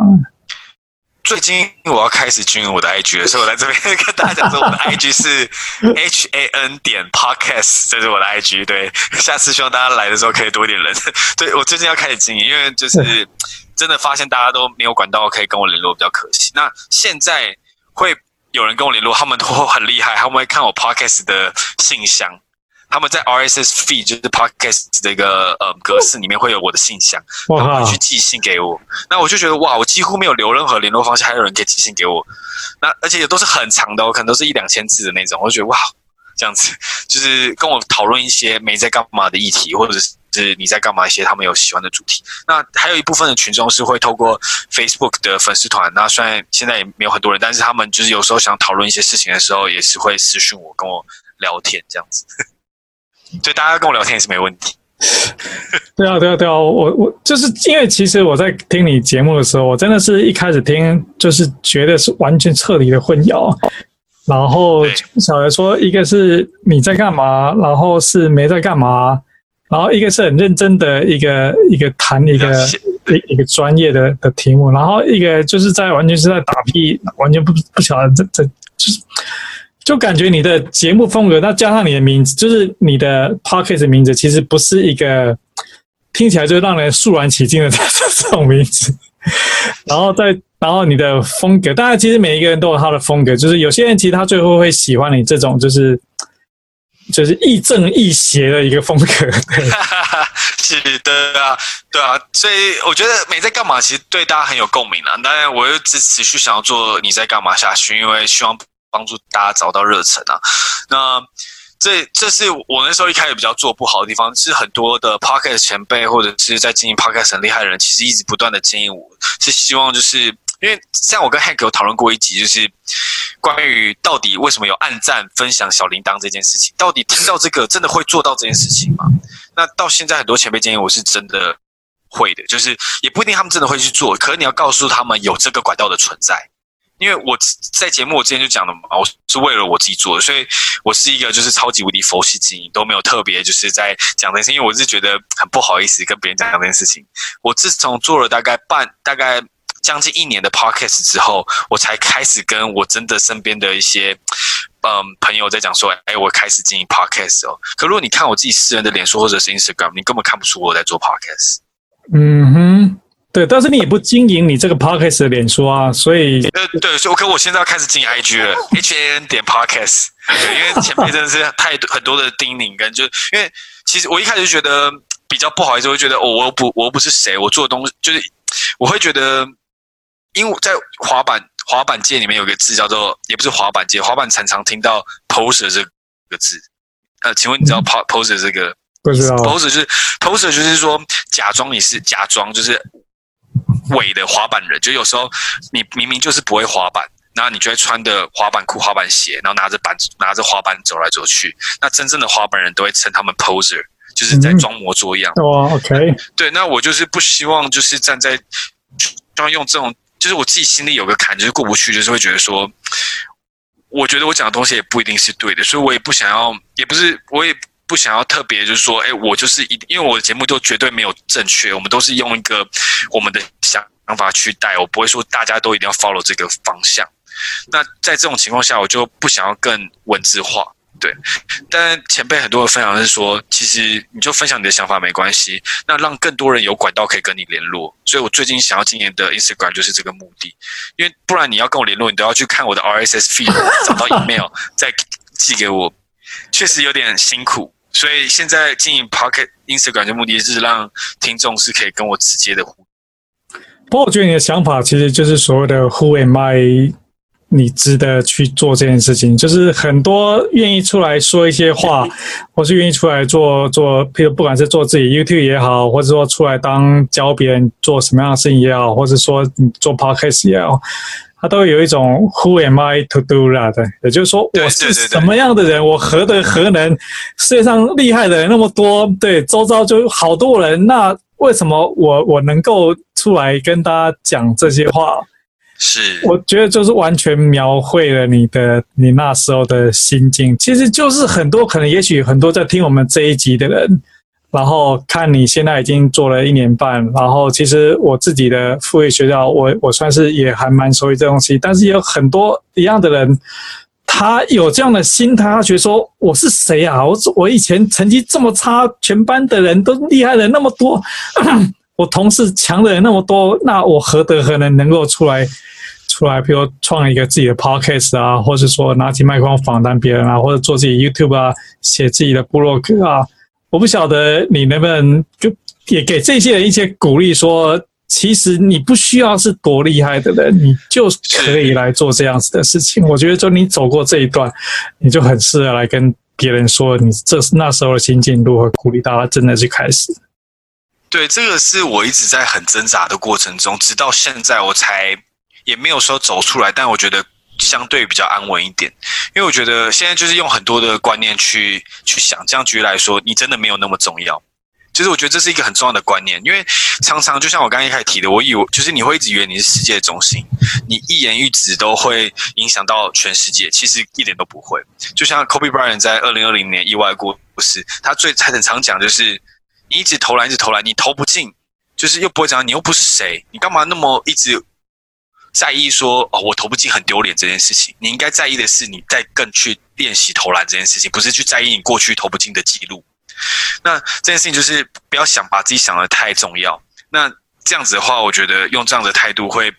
Speaker 3: 最近我要开始经营我的 IG 了，所以我来这边 跟大家讲说，我的 IG 是 H A N 点 Podcast，这是我的 IG。对，下次希望大家来的时候可以多一点人。对，我最近要开始经营，因为就是。真的发现大家都没有管道可以跟我联络，比较可惜。那现在会有人跟我联络，他们都很厉害，他们会看我 podcast 的信箱，他们在 RSS feed 就是 podcast 的一个呃格式里面会有我的信箱，他们会去寄信给我。那我就觉得哇，我几乎没有留任何联络方式，还有人可以寄信给我。那而且也都是很长的，可能都是一两千字的那种。我就觉得哇，这样子 就是跟我讨论一些没在干嘛的议题，或者是。你在干嘛？一些他们有喜欢的主题。那还有一部分的群众是会透过 Facebook 的粉丝团。那虽然现在也没有很多人，但是他们就是有时候想讨论一些事情的时候，也是会私讯我，跟我聊天这样子。所以大家跟我聊天也是没问题。
Speaker 2: 对啊，对啊，对啊。我我就是因为其实我在听你节目的时候，我真的是一开始听就是觉得是完全彻底的混淆。然后小孩说一个是你在干嘛，然后是没在干嘛，然后一个是很认真的一个一个谈一个一一个专业的的题目，然后一个就是在完全是在打屁，完全不不晓得这这就是就感觉你的节目风格，那加上你的名字，就是你的 podcast 名字，其实不是一个听起来就让人肃然起敬的 这种名字，然后再。然后你的风格，当然其实每一个人都有他的风格，就是有些人其实他最后会喜欢你这种，就是就是亦正亦邪的一个风格。
Speaker 3: 是的啊，对啊，所以我觉得没在干嘛，其实对大家很有共鸣啊。当然，我又只持续想要做你在干嘛下去，因为希望帮助大家找到热忱啊。那这这是我那时候一开始比较做不好的地方，是很多的 podcast 前辈或者是在经营 podcast 很厉害的人，其实一直不断的建议我，是希望就是。因为像我跟 Hank 有讨论过一集，就是关于到底为什么有按赞、分享小铃铛这件事情，到底听到这个真的会做到这件事情吗？那到现在很多前辈建议我是真的会的，就是也不一定他们真的会去做，可是你要告诉他们有这个管道的存在。因为我在节目我之前就讲了嘛，我是为了我自己做的，所以我是一个就是超级无敌佛系经营，都没有特别就是在讲这件事，因为我是觉得很不好意思跟别人讲这件事情。我自从做了大概半大概。将近一年的 podcast 之后，我才开始跟我真的身边的一些嗯朋友在讲说，哎，我开始经营 podcast 哦。可如果你看我自己私人的脸书或者是 Instagram，你根本看不出我在做 podcast。
Speaker 2: 嗯哼，对，但是你也不经营你这个 podcast 的脸书啊，所以
Speaker 3: 呃对，所以我可我现在要开始经营 IG 了，H A N 点 podcast。对，因为前面真的是太多很多的叮咛跟就，因为其实我一开始就觉得比较不好意思，我会觉得哦，我又不我又不是谁，我做的东西就是我会觉得。因为在滑板滑板界里面有个字叫做，也不是滑板界，滑板常常听到 poser 这个字。呃，请问你知道 poser 这个？
Speaker 2: 不知道。
Speaker 3: poser 就是 poser 就是说假装你是假装就是伪的滑板人，就有时候你明明就是不会滑板，然后你就会穿的滑板裤、滑板鞋，然后拿着板拿着滑板走来走去。那真正的滑板人都会称他们 poser，就是在装模作样。
Speaker 2: 哦、嗯 oh,，OK。
Speaker 3: 对，那我就是不希望就是站在，就用这种。就是我自己心里有个坎，就是过不去，就是会觉得说，我觉得我讲的东西也不一定是对的，所以我也不想要，也不是，我也不想要特别就是说，哎，我就是一，因为我的节目都绝对没有正确，我们都是用一个我们的想法去带，我不会说大家都一定要 follow 这个方向。那在这种情况下，我就不想要更文字化。对，但前辈很多的分享是说，其实你就分享你的想法没关系，那让更多人有管道可以跟你联络。所以我最近想要今年的 Instagram 就是这个目的，因为不然你要跟我联络，你都要去看我的 RSS feed，找到 email 再寄给我，确实有点辛苦。所以现在经营 Pocket Instagram 的目的是让听众是可以跟我直接的互动。
Speaker 2: 不过我觉得你的想法其实就是所谓的 Who am I？你值得去做这件事情，就是很多愿意出来说一些话，或是愿意出来做做，譬如不管是做自己 YouTube 也好，或者说出来当教别人做什么样的事情也好，或者说你做 Podcast 也好，他都有一种 Who am I to do that？也就是说，我是什么样的人，我何德何能？世界上厉害的人那么多，对，周遭就好多人，那为什么我我能够出来跟大家讲这些话？
Speaker 3: 是，
Speaker 2: 我觉得就是完全描绘了你的你那时候的心境。其实就是很多可能，也许很多在听我们这一集的人，然后看你现在已经做了一年半，然后其实我自己的副业学校，我我算是也还蛮熟悉这东西。但是也有很多一样的人，他有这样的心态，他觉得说我是谁啊？我我以前成绩这么差，全班的人都厉害的那么多，我同事强的人那么多，那我何德何能能够出来？出来，比如创一个自己的 podcast 啊，或者说拿起麦克风访谈别人啊，或者做自己 YouTube 啊，写自己的部落格啊。我不晓得你能不能就也给这些人一些鼓励，说其实你不需要是多厉害的人，你就可以来做这样子的事情。我觉得，就你走过这一段，你就很适合来跟别人说，你这那时候的心境如何鼓励大家真的去开始。
Speaker 3: 对，这个是我一直在很挣扎的过程中，直到现在我才。也没有说走出来，但我觉得相对比较安稳一点，因为我觉得现在就是用很多的观念去去想，这样举例来说，你真的没有那么重要，就是我觉得这是一个很重要的观念，因为常常就像我刚刚一开始提的，我以为就是你会一直以为你是世界中心，你一言一指都会影响到全世界，其实一点都不会。就像 Kobe Bryant 在二零二零年意外过世，他最他很常讲就是，你一直投篮，一直投篮，你投不进，就是又不会讲，你又不是谁，你干嘛那么一直在意说哦，我投不进很丢脸这件事情？你应该在意的是你在更去练习投篮这件事情，不是去在意你过去投不进的记录。那这件事情就是不要想把自己想得太重要。那这样子的话，我觉得用这样的态度会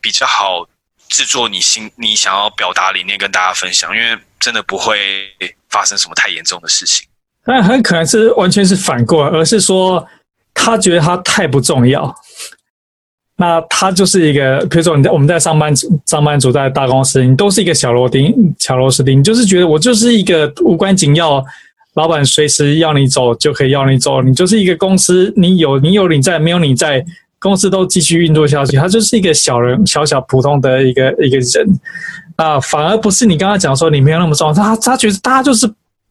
Speaker 3: 比较好制作你心你想要表达理念跟大家分享，因为真的不会发生什么太严重的事情。
Speaker 2: 但很可能是完全是反过来，而是说他觉得他太不重要。那他就是一个，比如说你在我们在上班族上班族在大公司，你都是一个小螺钉小螺丝钉，你就是觉得我就是一个无关紧要。老板随时要你走就可以要你走，你就是一个公司，你有你有你在，没有你在，公司都继续运作下去。他就是一个小人，小小普通的一个一个人啊，反而不是你刚刚讲说你没有那么重要，他他觉得大家就是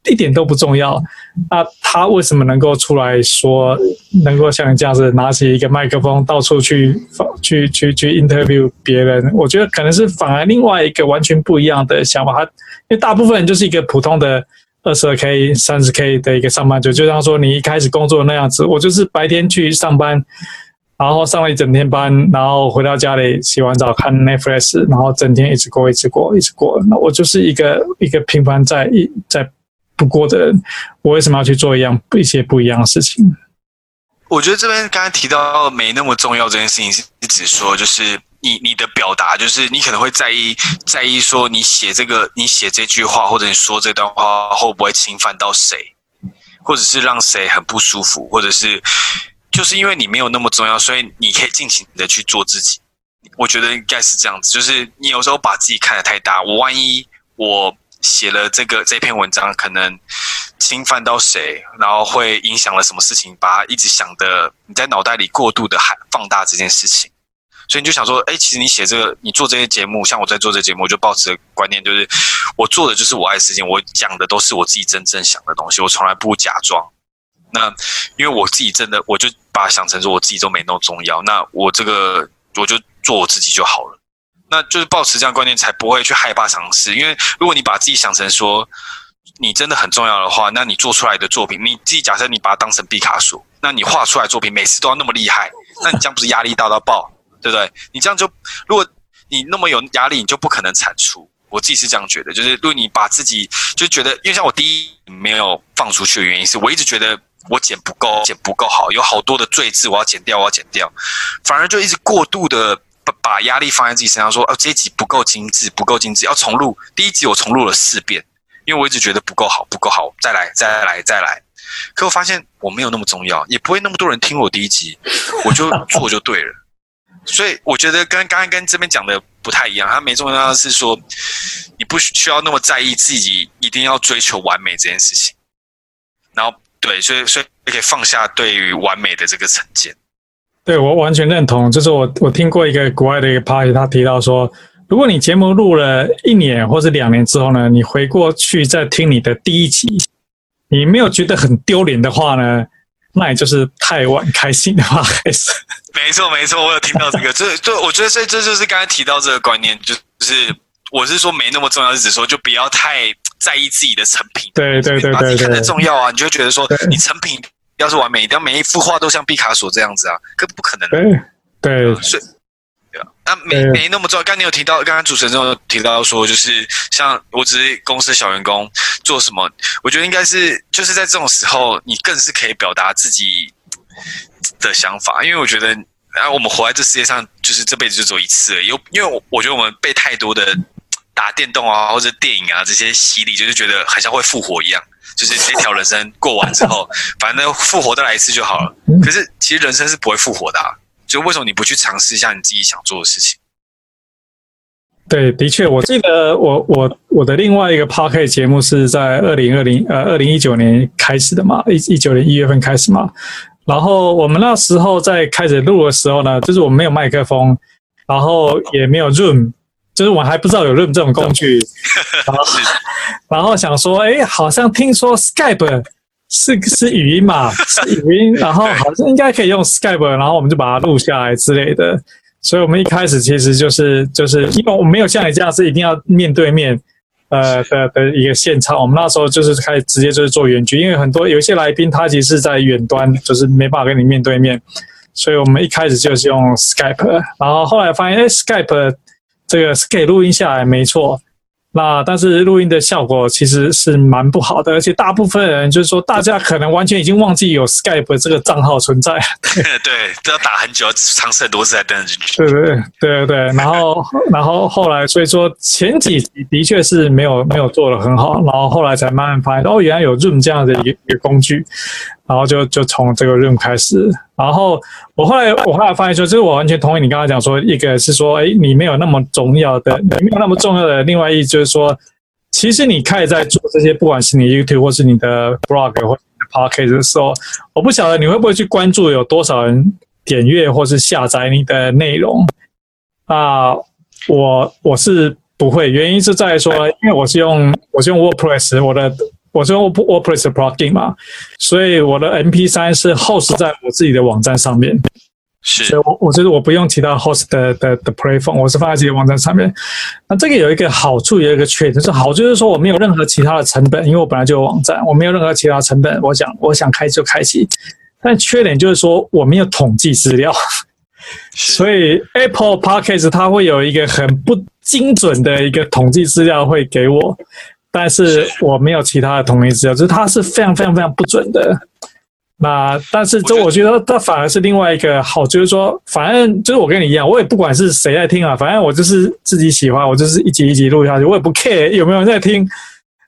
Speaker 2: 一点都不重要。那他为什么能够出来说，能够像你这样子拿起一个麦克风到处去去去去 interview 别人？我觉得可能是反而另外一个完全不一样的想法。他因为大部分人就是一个普通的。二十二 K、三十 K 的一个上班族，就像说你一开始工作那样子，我就是白天去上班，然后上了一整天班，然后回到家里洗完澡看 Netflix，然后整天一直过，一直过，一直过。那我就是一个一个平凡在一在不过的，我为什么要去做一样一些不一样的事情？
Speaker 3: 我觉得这边刚才提到没那么重要这件事情，是指说就是。你你的表达就是你可能会在意在意说你写这个你写这句话或者你说这段话会不会侵犯到谁，或者是让谁很不舒服，或者是就是因为你没有那么重要，所以你可以尽情的去做自己。我觉得应该是这样子，就是你有时候把自己看得太大，我万一我写了这个这篇文章可能侵犯到谁，然后会影响了什么事情，把它一直想的你在脑袋里过度的还放大这件事情。所以你就想说，哎，其实你写这个，你做这些节目，像我在做这节目，我就抱持观念就是，我做的就是我爱的事情，我讲的都是我自己真正想的东西，我从来不假装。那因为我自己真的，我就把它想成说我自己都没那么重要，那我这个我就做我自己就好了。那就是抱持这样观念，才不会去害怕尝试。因为如果你把自己想成说你真的很重要的话，那你做出来的作品，你自己假设你把它当成毕卡索，那你画出来作品每次都要那么厉害，那你这样不是压力大到爆？对不对？你这样就，如果你那么有压力，你就不可能产出。我自己是这样觉得，就是如果你把自己就觉得，因为像我第一没有放出去的原因是，我一直觉得我剪不够，剪不够好，有好多的赘字我要剪掉，我要剪掉，反而就一直过度的把把压力放在自己身上，说哦，这一集不够精致，不够精致，要重录。第一集我重录了四遍，因为我一直觉得不够好，不够好，再来，再来，再来。可我发现我没有那么重要，也不会那么多人听我第一集，我就 做就对了。所以我觉得跟刚刚跟这边讲的不太一样，他没重要的是说，你不需要那么在意自己一定要追求完美这件事情。然后对，所以所以你可以放下对于完美的这个成见。
Speaker 2: 对，我完全认同，就是我我听过一个国外的一个 party，他提到说，如果你节目录了一年或是两年之后呢，你回过去再听你的第一集，你没有觉得很丢脸的话呢，那也就是太晚开心的话还是。
Speaker 3: 没错，没错，我有听到这个，这这，我觉得，这这就是刚才提到这个观念，就是我是说没那么重要，是指说就不要太在意自己的成品，
Speaker 2: 对对对对，把自己看得
Speaker 3: 重要啊，你就觉得说你成品要是完美，一定要每一幅画都像毕卡索这样子啊，可不可能，
Speaker 2: 对对，
Speaker 3: 所以对啊，那没没那么重要。刚才你有提到，刚刚主持人有提到说，就是像我只是公司小员工做什么，我觉得应该是就是在这种时候，你更是可以表达自己的想法，因为我觉得，啊，我们活在这世界上，就是这辈子就走一次而已。有，因为我我觉得我们被太多的打电动啊，或者电影啊这些洗礼，就是觉得好像会复活一样，就是这条人生过完之后，反正复活再来一次就好了。可是其实人生是不会复活的啊，就为什么你不去尝试一下你自己想做的事情？
Speaker 2: 对，的确，我记得我我我的另外一个 Podcast 节目是在二零二零呃二零一九年开始的嘛，一一九年一月份开始嘛。然后我们那时候在开始录的时候呢，就是我们没有麦克风，然后也没有 Zoom，就是我还不知道有 Zoom 这种工具。然后，然后想说，哎，好像听说 Skype 是是语音嘛，是语音，然后好像应该可以用 Skype，然后我们就把它录下来之类的。所以我们一开始其实就是就是因为我们没有像你这样是一定要面对面，呃的的一个现场。我们那时候就是开始直接就是做远距，因为很多有一些来宾他其实是在远端，就是没办法跟你面对面。所以我们一开始就是用 Skype，然后后来发现，哎，Skype 这个是可以录音下来，没错。那但是录音的效果其实是蛮不好的，而且大部分人就是说，大家可能完全已经忘记有 Skype 这个账号存在。
Speaker 3: 对，对，都要打很久，尝试很多次才登进去。
Speaker 2: 对对对对对。然后然后后来，所以说前几集的确是没有没有做得很好，然后后来才慢慢发现，哦，原来有 Zoom 这样的一个一个工具。然后就就从这个 Zoom 开始，然后我后来我后来发现说，就是我完全同意你刚才讲说，一个是说，哎，你没有那么重要的，你没有那么重要的。另外一就是说，其实你开始在做这些，不管是你 YouTube 或是你的 Blog 或者你的 Podcast 的时候，我不晓得你会不会去关注有多少人点阅或是下载你的内容。啊，我我是不会，原因是在说，因为我是用我是用 WordPress，我的。我是用 WordPress plugin 嘛，所以我的 MP3 是 host 在我自己的网站上面。
Speaker 3: 是，
Speaker 2: 所以我我觉得我不用其他 host 的的的 platform，我是放在自己的网站上面。那这个有一个好处，有一个缺点，是好就是说我没有任何其他的成本，因为我本来就有网站，我没有任何其他成本，我想我想开就开启。但缺点就是说我没有统计资料，所以 Apple Podcast 它会有一个很不精准的一个统计资料会给我。但是我没有其他的统计资料，就是它是非常非常非常不准的。那但是这我觉得它反而是另外一个好，就是说，反正就是我跟你一样，我也不管是谁在听啊，反正我就是自己喜欢，我就是一集一集录下去，我也不 care 有没有人在听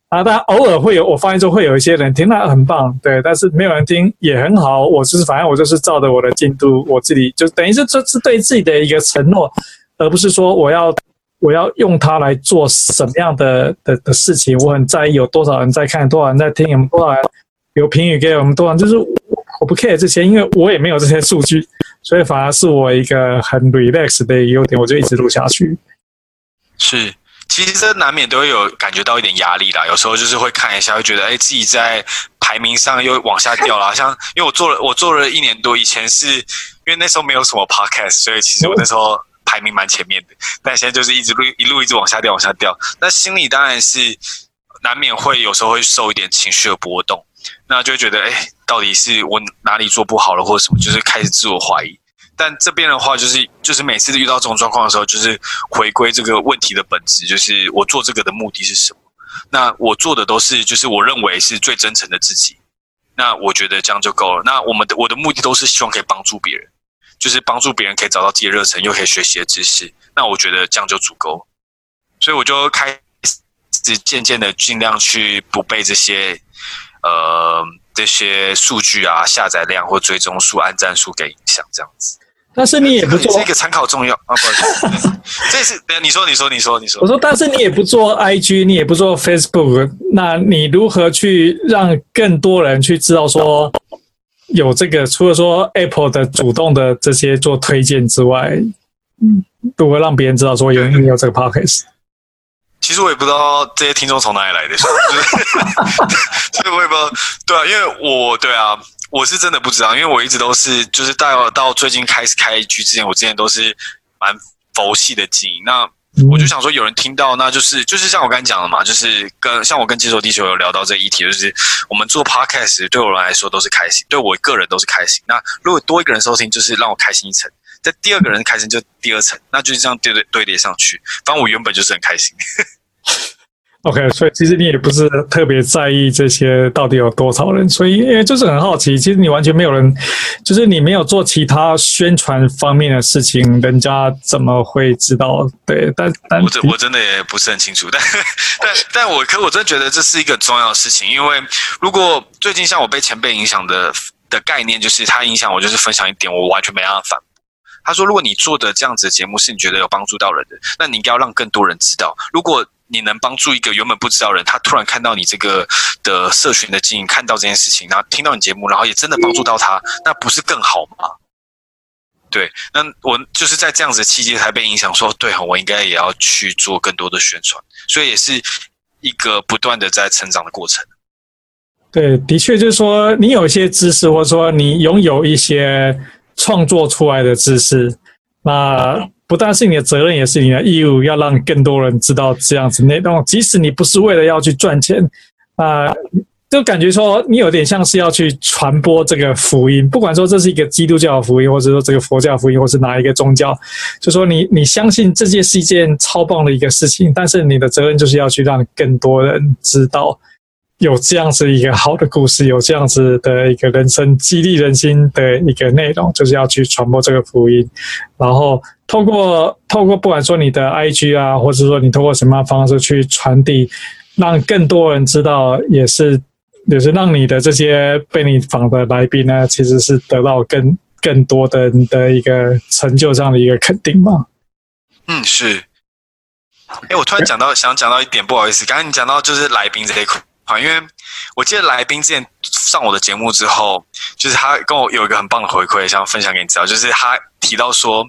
Speaker 2: 啊。但偶尔会有，我发现说会有一些人听，那很棒，对。但是没有人听也很好，我就是反正我就是照着我的进度，我自己就等于是这是对自己的一个承诺，而不是说我要。我要用它来做什么样的的的事情？我很在意有多少人在看，多少人在听，有没有多少人有评语给我们多少？就是我不 care 这些，因为我也没有这些数据，所以反而是我一个很 relax 的优点，我就一直录下去。
Speaker 3: 是，其实这难免都会有感觉到一点压力啦。有时候就是会看一下，会觉得哎，自己在排名上又往下掉了。像因为我做了，我做了一年多，以前是因为那时候没有什么 podcast，所以其实我那时候。排名蛮前面的，但现在就是一直录一路一直往下掉，往下掉。那心里当然是难免会有时候会受一点情绪的波动，那就会觉得，哎，到底是我哪里做不好了，或者什么，就是开始自我怀疑。但这边的话，就是就是每次遇到这种状况的时候，就是回归这个问题的本质，就是我做这个的目的是什么？那我做的都是就是我认为是最真诚的自己。那我觉得这样就够了。那我们的我的目的都是希望可以帮助别人。就是帮助别人可以找到自己的热忱，又可以学习的知识，那我觉得这样就足够。所以我就开始渐渐的尽量去不被这些呃这些数据啊、下载量或追踪数、按赞数给影响，这样子。
Speaker 2: 但是你也不做
Speaker 3: 这个参考重要啊，不好意思，这是你说你说你说你说。
Speaker 2: 我说，但是你也不做 IG，你也不做 Facebook，那你如何去让更多人去知道说？有这个，除了说 Apple 的主动的这些做推荐之外，嗯，都会让别人知道说有你有这个 Podcast。
Speaker 3: 其实我也不知道这些听众从哪里来的，所以我也不知道。对啊，因为我对啊，我是真的不知道，因为我一直都是就是到到最近开始开局之前，我之前都是蛮佛系的经营。那我就想说，有人听到，那就是就是像我刚才讲的嘛，就是跟像我跟接手地球有聊到这个议题，就是我们做 podcast 对我来说都是开心，对我个人都是开心。那如果多一个人收听，就是让我开心一层；在第二个人开心，就第二层，那就是这样堆堆堆叠上去。反正我原本就是很开心。
Speaker 2: OK，所以其实你也不是特别在意这些到底有多少人，所以因为就是很好奇，其实你完全没有人，就是你没有做其他宣传方面的事情，人家怎么会知道？对，但但
Speaker 3: 我真我真的也不是很清楚，但但但我可我真的觉得这是一个重要的事情，因为如果最近像我被前辈影响的的概念，就是他影响我，就是分享一点，我完全没办法反驳。他说，如果你做的这样子的节目是你觉得有帮助到人的，那你应该要让更多人知道。如果你能帮助一个原本不知道的人，他突然看到你这个的社群的经营，看到这件事情，然后听到你节目，然后也真的帮助到他，那不是更好吗？对，那我就是在这样子的契机才被影响，说对，我应该也要去做更多的宣传，所以也是一个不断的在成长的过程。
Speaker 2: 对，的确就是说，你有一些知识，或者说你拥有一些创作出来的知识，那不但是你的责任，也是你的义务，要让更多人知道这样子内容。即使你不是为了要去赚钱，啊、呃。就感觉说，你有点像是要去传播这个福音，不管说这是一个基督教的福音，或者说这个佛教福音，或是哪一个宗教，就说你你相信这件是一件超棒的一个事情，但是你的责任就是要去让更多人知道有这样子一个好的故事，有这样子的一个人生激励人心的一个内容，就是要去传播这个福音，然后透过透过不管说你的 IG 啊，或者说你透过什么方式去传递，让更多人知道，也是。也是让你的这些被你访的来宾呢，其实是得到更更多的人的一个成就这样的一个肯定嘛。
Speaker 3: 嗯，是。哎，我突然讲到想讲到一点，不好意思，刚刚你讲到就是来宾这一块，因为我记得来宾之前上我的节目之后，就是他跟我有一个很棒的回馈，想分享给你知道，就是他提到说，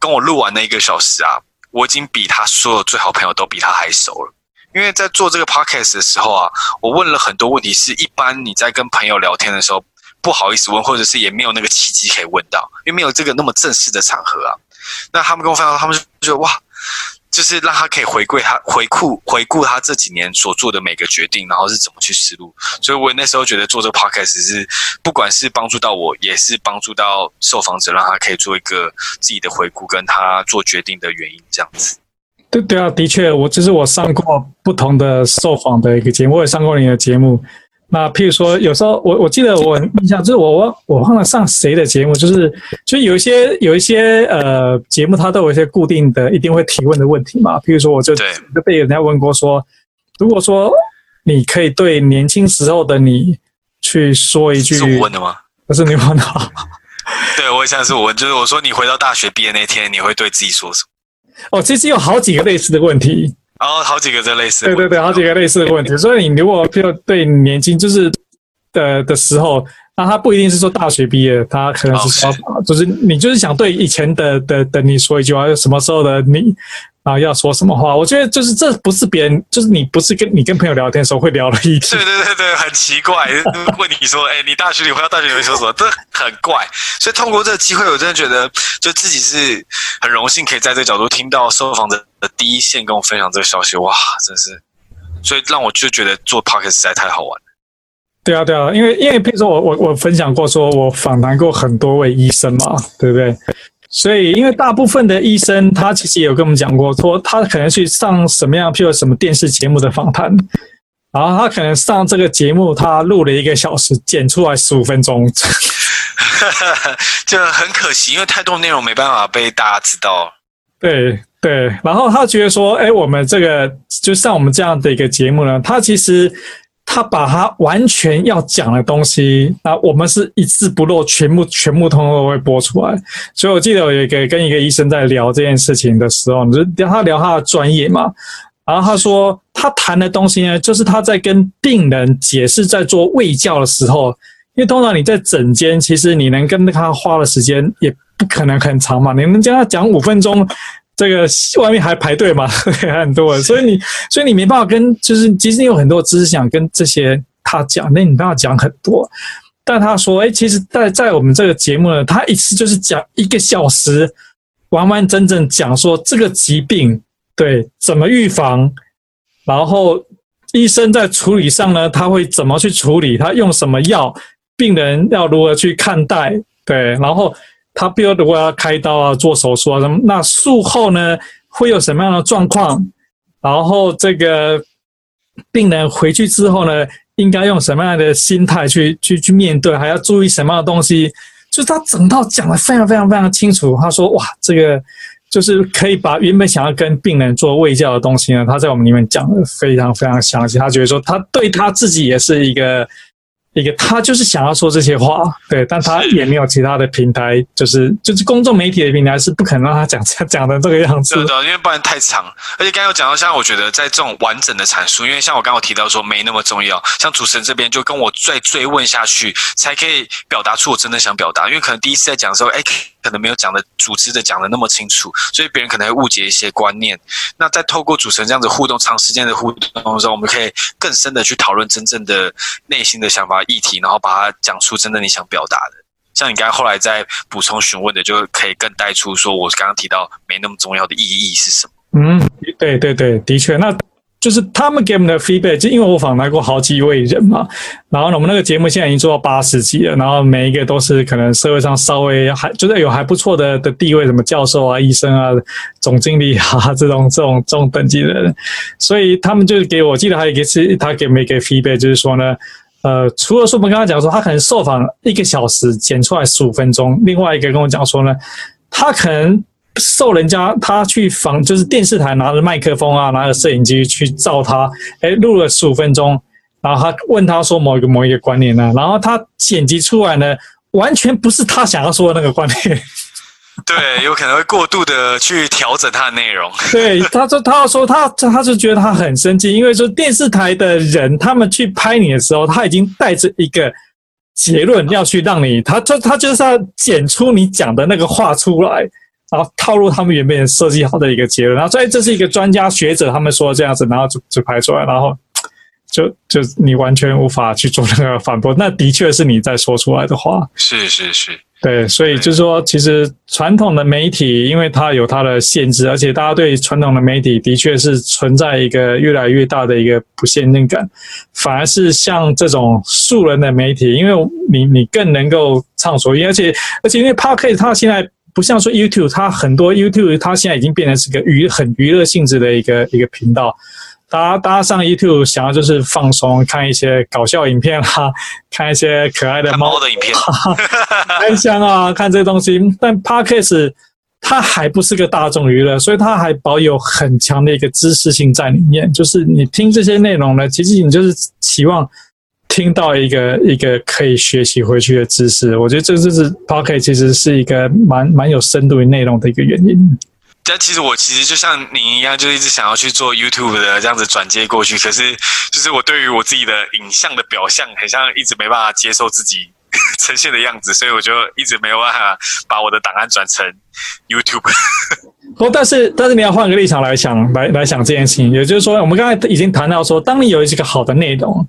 Speaker 3: 跟我录完那一个小时啊，我已经比他所有最好朋友都比他还熟了。因为在做这个 podcast 的时候啊，我问了很多问题，是一般你在跟朋友聊天的时候不好意思问，或者是也没有那个契机可以问到，因为没有这个那么正式的场合啊。那他们跟我分享，他们就觉得哇，就是让他可以回归他回顾回顾他这几年所做的每个决定，然后是怎么去思路。所以我那时候觉得做这个 podcast 是不管是帮助到我，也是帮助到受访者，让他可以做一个自己的回顾，跟他做决定的原因这样子。
Speaker 2: 对对啊，的确，我就是我上过不同的受访的一个节目，我也上过你的节目。那譬如说，有时候我我记得我印象就是我我我忘了上谁的节目，就是就有一些有一些呃节目，它都有一些固定的一定会提问的问题嘛。譬如说，我就就被人家问过说，如果说你可以对年轻时候的你去说一句，
Speaker 3: 是我问的吗？
Speaker 2: 不是你问的。
Speaker 3: 对，我也像是我问，就是我说你回到大学毕业那天，你会对自己说什么？
Speaker 2: 哦，其实有好几个类似的问题，
Speaker 3: 哦，好几个这类似，
Speaker 2: 对对对，好几个类似的问题。所以你如果就对年轻就是的的时候，那他不一定是说大学毕业，他可能是说，就是你就是想对以前的的的你说一句话，什么时候的你。啊，要说什么话？我觉得就是这不是别人，就是你不是跟你跟朋友聊天的时候会聊的议题。
Speaker 3: 对对对对，很奇怪。问你说，哎，你大学里回到大学里会说什么？这很怪。所以通过这个机会，我真的觉得就自己是很荣幸，可以在这个角度听到受访者的第一线跟我分享这个消息。哇，真是！所以让我就觉得做 p o c k e t 实在太好玩了。
Speaker 2: 对啊，对啊，因为因为譬如说我我我分享过，说我访谈过很多位医生嘛，对不对？所以，因为大部分的医生，他其实也有跟我们讲过，说他可能去上什么样，譬如什么电视节目的访谈，然后他可能上这个节目，他录了一个小时，剪出来十五分钟，
Speaker 3: 就很可惜，因为太多内容没办法被大家知道。
Speaker 2: 对对，然后他觉得说，哎，我们这个就像我们这样的一个节目呢，他其实。他把他完全要讲的东西，那我们是一字不漏，全部全部通通都会播出来。所以我记得我有一个跟一个医生在聊这件事情的时候，你就是他聊他的专业嘛，然后他说他谈的东西呢，就是他在跟病人解释在做胃教的时候，因为通常你在诊间，其实你能跟他花的时间也不可能很长嘛，你能跟他讲五分钟。这个外面还排队嘛，还 很多，所以你，所以你没办法跟，就是其实你有很多知识想跟这些他讲，那你没办法讲很多。但他说，哎，其实在在我们这个节目呢，他一次就是讲一个小时，完完整整讲说这个疾病对怎么预防，然后医生在处理上呢，他会怎么去处理，他用什么药，病人要如何去看待，对，然后。他比如如果要开刀啊、做手术啊什么，那术后呢会有什么样的状况？然后这个病人回去之后呢，应该用什么样的心态去去去面对？还要注意什么样的东西？就是他整套讲的非常非常非常清楚。他说：“哇，这个就是可以把原本想要跟病人做卫教的东西呢，他在我们里面讲的非常非常详细。他觉得说，他对他自己也是一个。”一个他就是想要说这些话，对，但他也没有其他的平台，就是就是公众媒体的平台是不可能让他讲 讲讲的这个样子。
Speaker 3: 对的，因为不然太长。而且刚刚有讲到，像我觉得在这种完整的阐述，因为像我刚刚提到说没那么重要，像主持人这边就跟我再追问下去，才可以表达出我真的想表达。因为可能第一次在讲的时候，哎，可能没有讲的组织的讲的那么清楚，所以别人可能会误解一些观念。那在透过主持人这样子互动，长时间的互动的时候，我们可以更深的去讨论真正的内心的想法。议题，然后把它讲出真的你想表达的，像你刚才后来再补充询问的，就可以更带出说我刚刚提到没那么重要的意义是什么？
Speaker 2: 嗯，对对对，的确，那就是他们给我们的 feedback，就因为我访谈过好几位人嘛，然后呢，我们那个节目现在已经做到八十集了，然后每一个都是可能社会上稍微还就是有还不错的的地位，什么教授啊、医生啊、总经理啊这种这种这种等级的人，所以他们就是给我，记得还有一个是他给没给 feedback，就是说呢。呃，除了说我们刚刚讲说他可能受访一个小时剪出来十五分钟，另外一个跟我讲说呢，他可能受人家他去访，就是电视台拿着麦克风啊，拿着摄影机去照他，哎，录了十五分钟，然后他问他说某一个某一个观念呢，然后他剪辑出来呢，完全不是他想要说的那个观念。
Speaker 3: 对，有可能会过度的去调整它的内容。
Speaker 2: 对，他说，他要说他，他就觉得他很生气，因为说电视台的人他们去拍你的时候，他已经带着一个结论要去让你，他就他就是要剪出你讲的那个话出来，然后套入他们原本设计好的一个结论，然后所以这是一个专家学者他们说这样子，然后就就拍出来，然后就就你完全无法去做那个反驳，那的确是你在说出来的话。
Speaker 3: 是是是。
Speaker 2: 对，所以就是说，其实传统的媒体，因为它有它的限制，而且大家对传统的媒体的确是存在一个越来越大的一个不信任感，反而是像这种素人的媒体，因为你你更能够畅所欲言，而且而且因为 Podcast 它现在不像说 YouTube，它很多 YouTube 它现在已经变成是个娱很娱乐性质的一个一个频道。大家大家上 YouTube 想要就是放松，看一些搞笑影片啊，看一些可爱的猫
Speaker 3: 的影片，
Speaker 2: 开箱啊，看这些东西。但 Podcast 它还不是个大众娱乐，所以它还保有很强的一个知识性在里面。就是你听这些内容呢，其实你就是期望听到一个一个可以学习回去的知识。我觉得这就是 Podcast 其实是一个蛮蛮有深度内容的一个原因。
Speaker 3: 但其实我其实就像您一样，就一直想要去做 YouTube 的这样子转接过去，可是就是我对于我自己的影像的表象，很像一直没办法接受自己 呈现的样子，所以我就一直没有办法把我的档案转成 YouTube。
Speaker 2: 哦，但是但是你要换个立场来想，来来想这件事情，也就是说，我们刚才已经谈到说，当你有一个好的内容，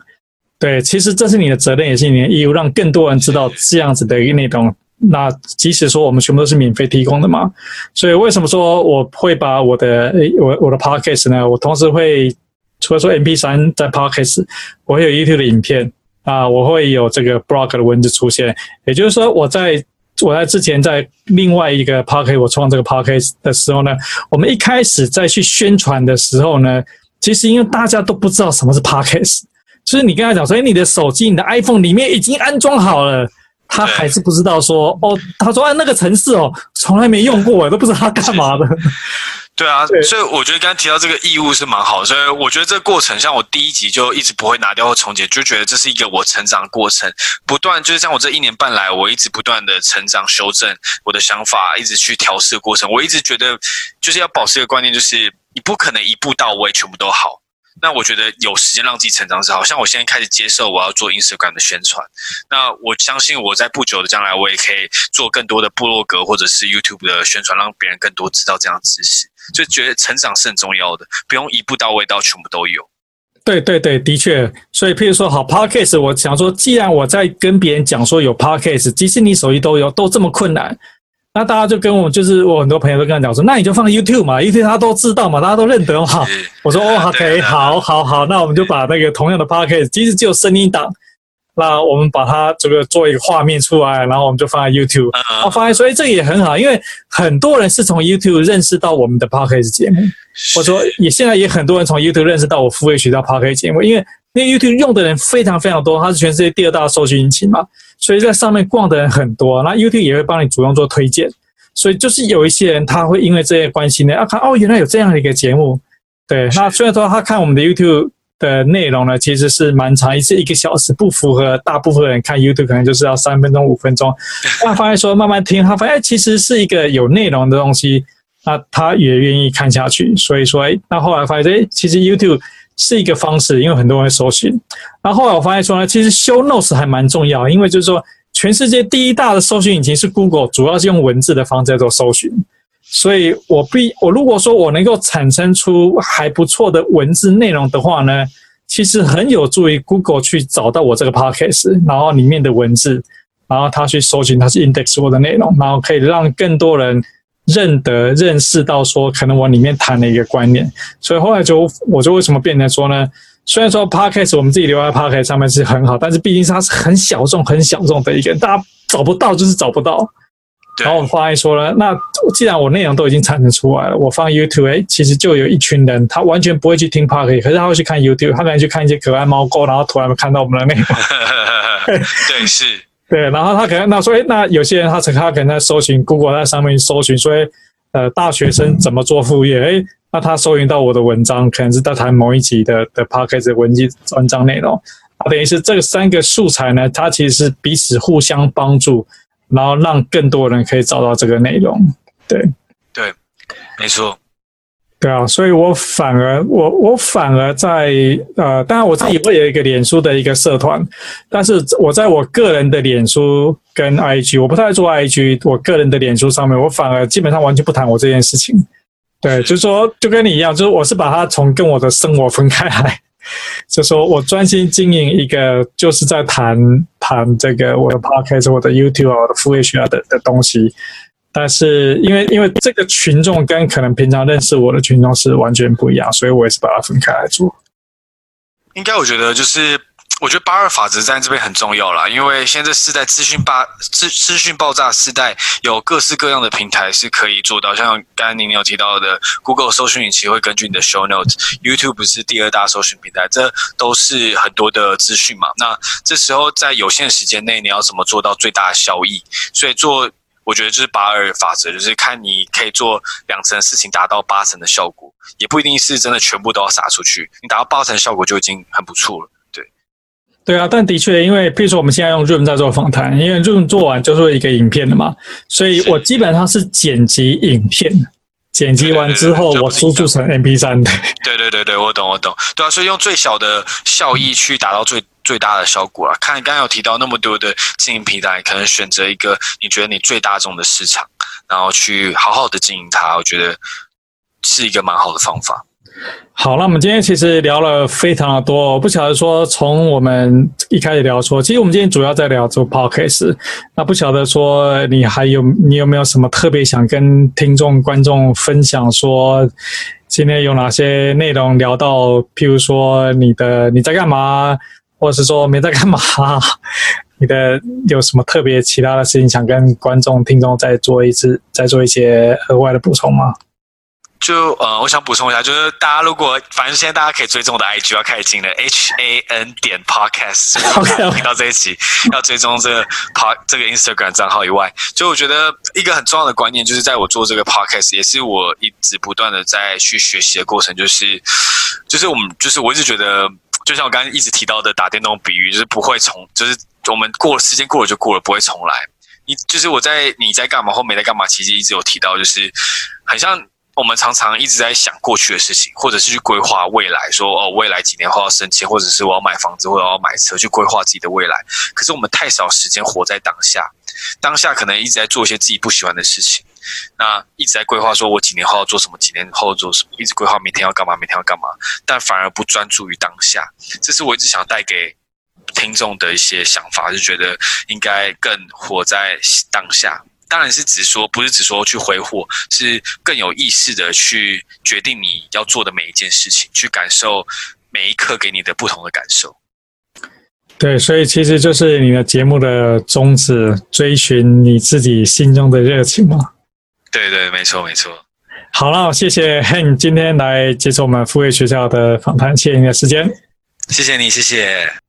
Speaker 2: 对，其实这是你的责任，也是你的义务，让更多人知道这样子的一个内容。那即使说我们全部都是免费提供的嘛，所以为什么说我会把我的我我的 podcast 呢？我同时会除了说 MP3 在 podcast，我会有 YouTube 的影片啊，我会有这个 blog 的文字出现。也就是说，我在我在之前在另外一个 podcast 我创这个 podcast 的时候呢，我们一开始在去宣传的时候呢，其实因为大家都不知道什么是 podcast，就是你跟他讲说，哎，你的手机，你的 iPhone 里面已经安装好了。他还是不知道说哦，他说啊，那个城市哦，从来没用过，都不知道他干嘛的。
Speaker 3: 对啊，所以我觉得刚才提到这个义务是蛮好，所以我觉得这个过程，像我第一集就一直不会拿掉或重剪，就觉得这是一个我成长的过程，不断就是像我这一年半来，我一直不断的成长、修正我的想法，一直去调试的过程。我一直觉得就是要保持一个观念，就是你不可能一步到位，全部都好。那我觉得有时间让自己成长是好，像我现在开始接受我要做 Instagram 的宣传，那我相信我在不久的将来，我也可以做更多的部落格或者是 YouTube 的宣传，让别人更多知道这样的知识。就觉得成长是很重要的，不用一步到位到全部都有。
Speaker 2: 对对对，的确。所以，譬如说，好 Podcast，我想说，既然我在跟别人讲说有 Podcast，即使你手机都有，都这么困难。那大家就跟我，就是我很多朋友都跟他讲说，那你就放 YouTube 嘛，YouTube 他都知道嘛，大家都认得嘛。我说哦，OK，好，好，好，那我们就把那个同样的 Podcast，其实只有声音档，那我们把它这个做一个画面出来，然后我们就放在 YouTube。我发现，所以这个也很好，因为很多人是从 YouTube 认识到我们的 Podcast 节目。我说也现在也很多人从 YouTube 认识到我付费渠道 Podcast 节目，因为那 YouTube 用的人非常非常多，它是全世界第二大搜寻引擎嘛。所以在上面逛的人很多，那 YouTube 也会帮你主动做推荐，所以就是有一些人他会因为这些关系呢，啊看哦，原来有这样的一个节目，对，那虽然说他看我们的 YouTube 的内容呢，其实是蛮长，一次一个小时，不符合大部分人看 YouTube 可能就是要三分钟、五分钟。那发现说慢慢听，他发现其实是一个有内容的东西，那他也愿意看下去。所以说，哎，那后来发现，哎，其实 YouTube 是一个方式，因为很多人搜寻。然后后来我发现说呢，其实 Show Notes 还蛮重要，因为就是说，全世界第一大的搜寻引擎是 Google，主要是用文字的方式在做搜寻。所以我必我如果说我能够产生出还不错的文字内容的话呢，其实很有助于 Google 去找到我这个 Podcast，然后里面的文字，然后他去搜寻，他去 index 我的内容，然后可以让更多人认得、认识到说可能我里面谈了一个观念。所以后来就我就为什么变成说呢？虽然说 Podcast 我们自己留在 Podcast 上面是很好，但是毕竟它是很小众、很小众的一个，大家找不到就是找不到。然后我发现说了，那既然我内容都已经产生出来了，我放 YouTube，哎，其实就有一群人，他完全不会去听 Podcast，可是他会去看 YouTube，他可能去看一些可爱猫狗，然后突然看到我们的内容。
Speaker 3: 对，是，
Speaker 2: 对，然后他可能那说，哎，那有些人他他可能在搜寻 Google 在上面搜寻说，呃，大学生怎么做副业？哎，那他搜寻到我的文章，可能是在谈某一集的的 Podcast 文集文章内容，等于是这三个素材呢，它其实是彼此互相帮助。然后让更多人可以找到这个内容，对，
Speaker 3: 对，没错，
Speaker 2: 对啊，所以我反而我我反而在呃，当然我自己会有一个脸书的一个社团，但是我在我个人的脸书跟 IG，我不太做 IG，我个人的脸书上面，我反而基本上完全不谈我这件事情，对，就是说就跟你一样，就是我是把它从跟我的生活分开来。就说我专心经营一个，就是在谈谈这个我的 podcast、我的 YouTube、我的副业学的的东西。但是因为因为这个群众跟可能平常认识我的群众是完全不一样，所以我也是把它分开来做。
Speaker 3: 应该我觉得就是。我觉得八二法则在这边很重要啦，因为现在世代资讯爆资资讯爆炸时代，有各式各样的平台是可以做到。像刚刚您有提到的，Google 搜寻引擎会根据你的 Show Notes，YouTube 是第二大搜寻平台，这都是很多的资讯嘛。那这时候在有限时间内，你要怎么做到最大的效益？所以做，我觉得就是八二法则，就是看你可以做两成的事情，达到八成的效果，也不一定是真的全部都要撒出去。你达到八成效果就已经很不错了。
Speaker 2: 对啊，但的确，因为譬如说我们现在用 Zoom 在做访谈，因为 Zoom 做完就是一个影片了嘛，所以我基本上是剪辑影片，剪辑完之后我输出成 MP3 的。
Speaker 3: 对对对对，我懂我懂。对啊，所以用最小的效益去达到最最大的效果啊。看刚刚有提到那么多的经营平台，可能选择一个你觉得你最大众的市场，然后去好好的经营它，我觉得是一个蛮好的方法。
Speaker 2: 好，那我们今天其实聊了非常的多，我不晓得说从我们一开始聊说，其实我们今天主要在聊做 podcast，那不晓得说你还有你有没有什么特别想跟听众观众分享说，今天有哪些内容聊到，譬如说你的你在干嘛，或者是说没在干嘛，你的有什么特别其他的事情想跟观众听众再做一次，再做一些额外的补充吗？
Speaker 3: 就呃，我想补充一下，就是大家如果反正现在大家可以追踪我的 IG 要开始进了 H A N 点 Podcast，听到这一期要追踪这个 Pod 这个 Instagram 账号以外，就我觉得一个很重要的观念，就是在我做这个 Podcast，也是我一直不断的在去学习的过程，就是就是我们就是我一直觉得，就像我刚刚一直提到的打电动比喻，就是不会重，就是我们过了时间过了就过了，不会重来。你就是我在你在干嘛或没在干嘛，其实一直有提到，就是很像。我们常常一直在想过去的事情，或者是去规划未来，说哦，未来几年后要升迁，或者是我要买房子，或者我要买车，去规划自己的未来。可是我们太少时间活在当下，当下可能一直在做一些自己不喜欢的事情，那一直在规划说我几年后要做什么，几年后做什么，一直规划明天要干嘛，明天要干嘛，但反而不专注于当下。这是我一直想带给听众的一些想法，就觉得应该更活在当下。当然是指说，不是指说去挥霍，是更有意识的去决定你要做的每一件事情，去感受每一刻给你的不同的感受。
Speaker 2: 对，所以其实就是你的节目的宗旨，追寻你自己心中的热情嘛。
Speaker 3: 对对，没错没错。
Speaker 2: 好了，谢谢 Hank 今天来接受我们副业学校的访谈，谢谢你的时间。
Speaker 3: 谢谢你，谢谢。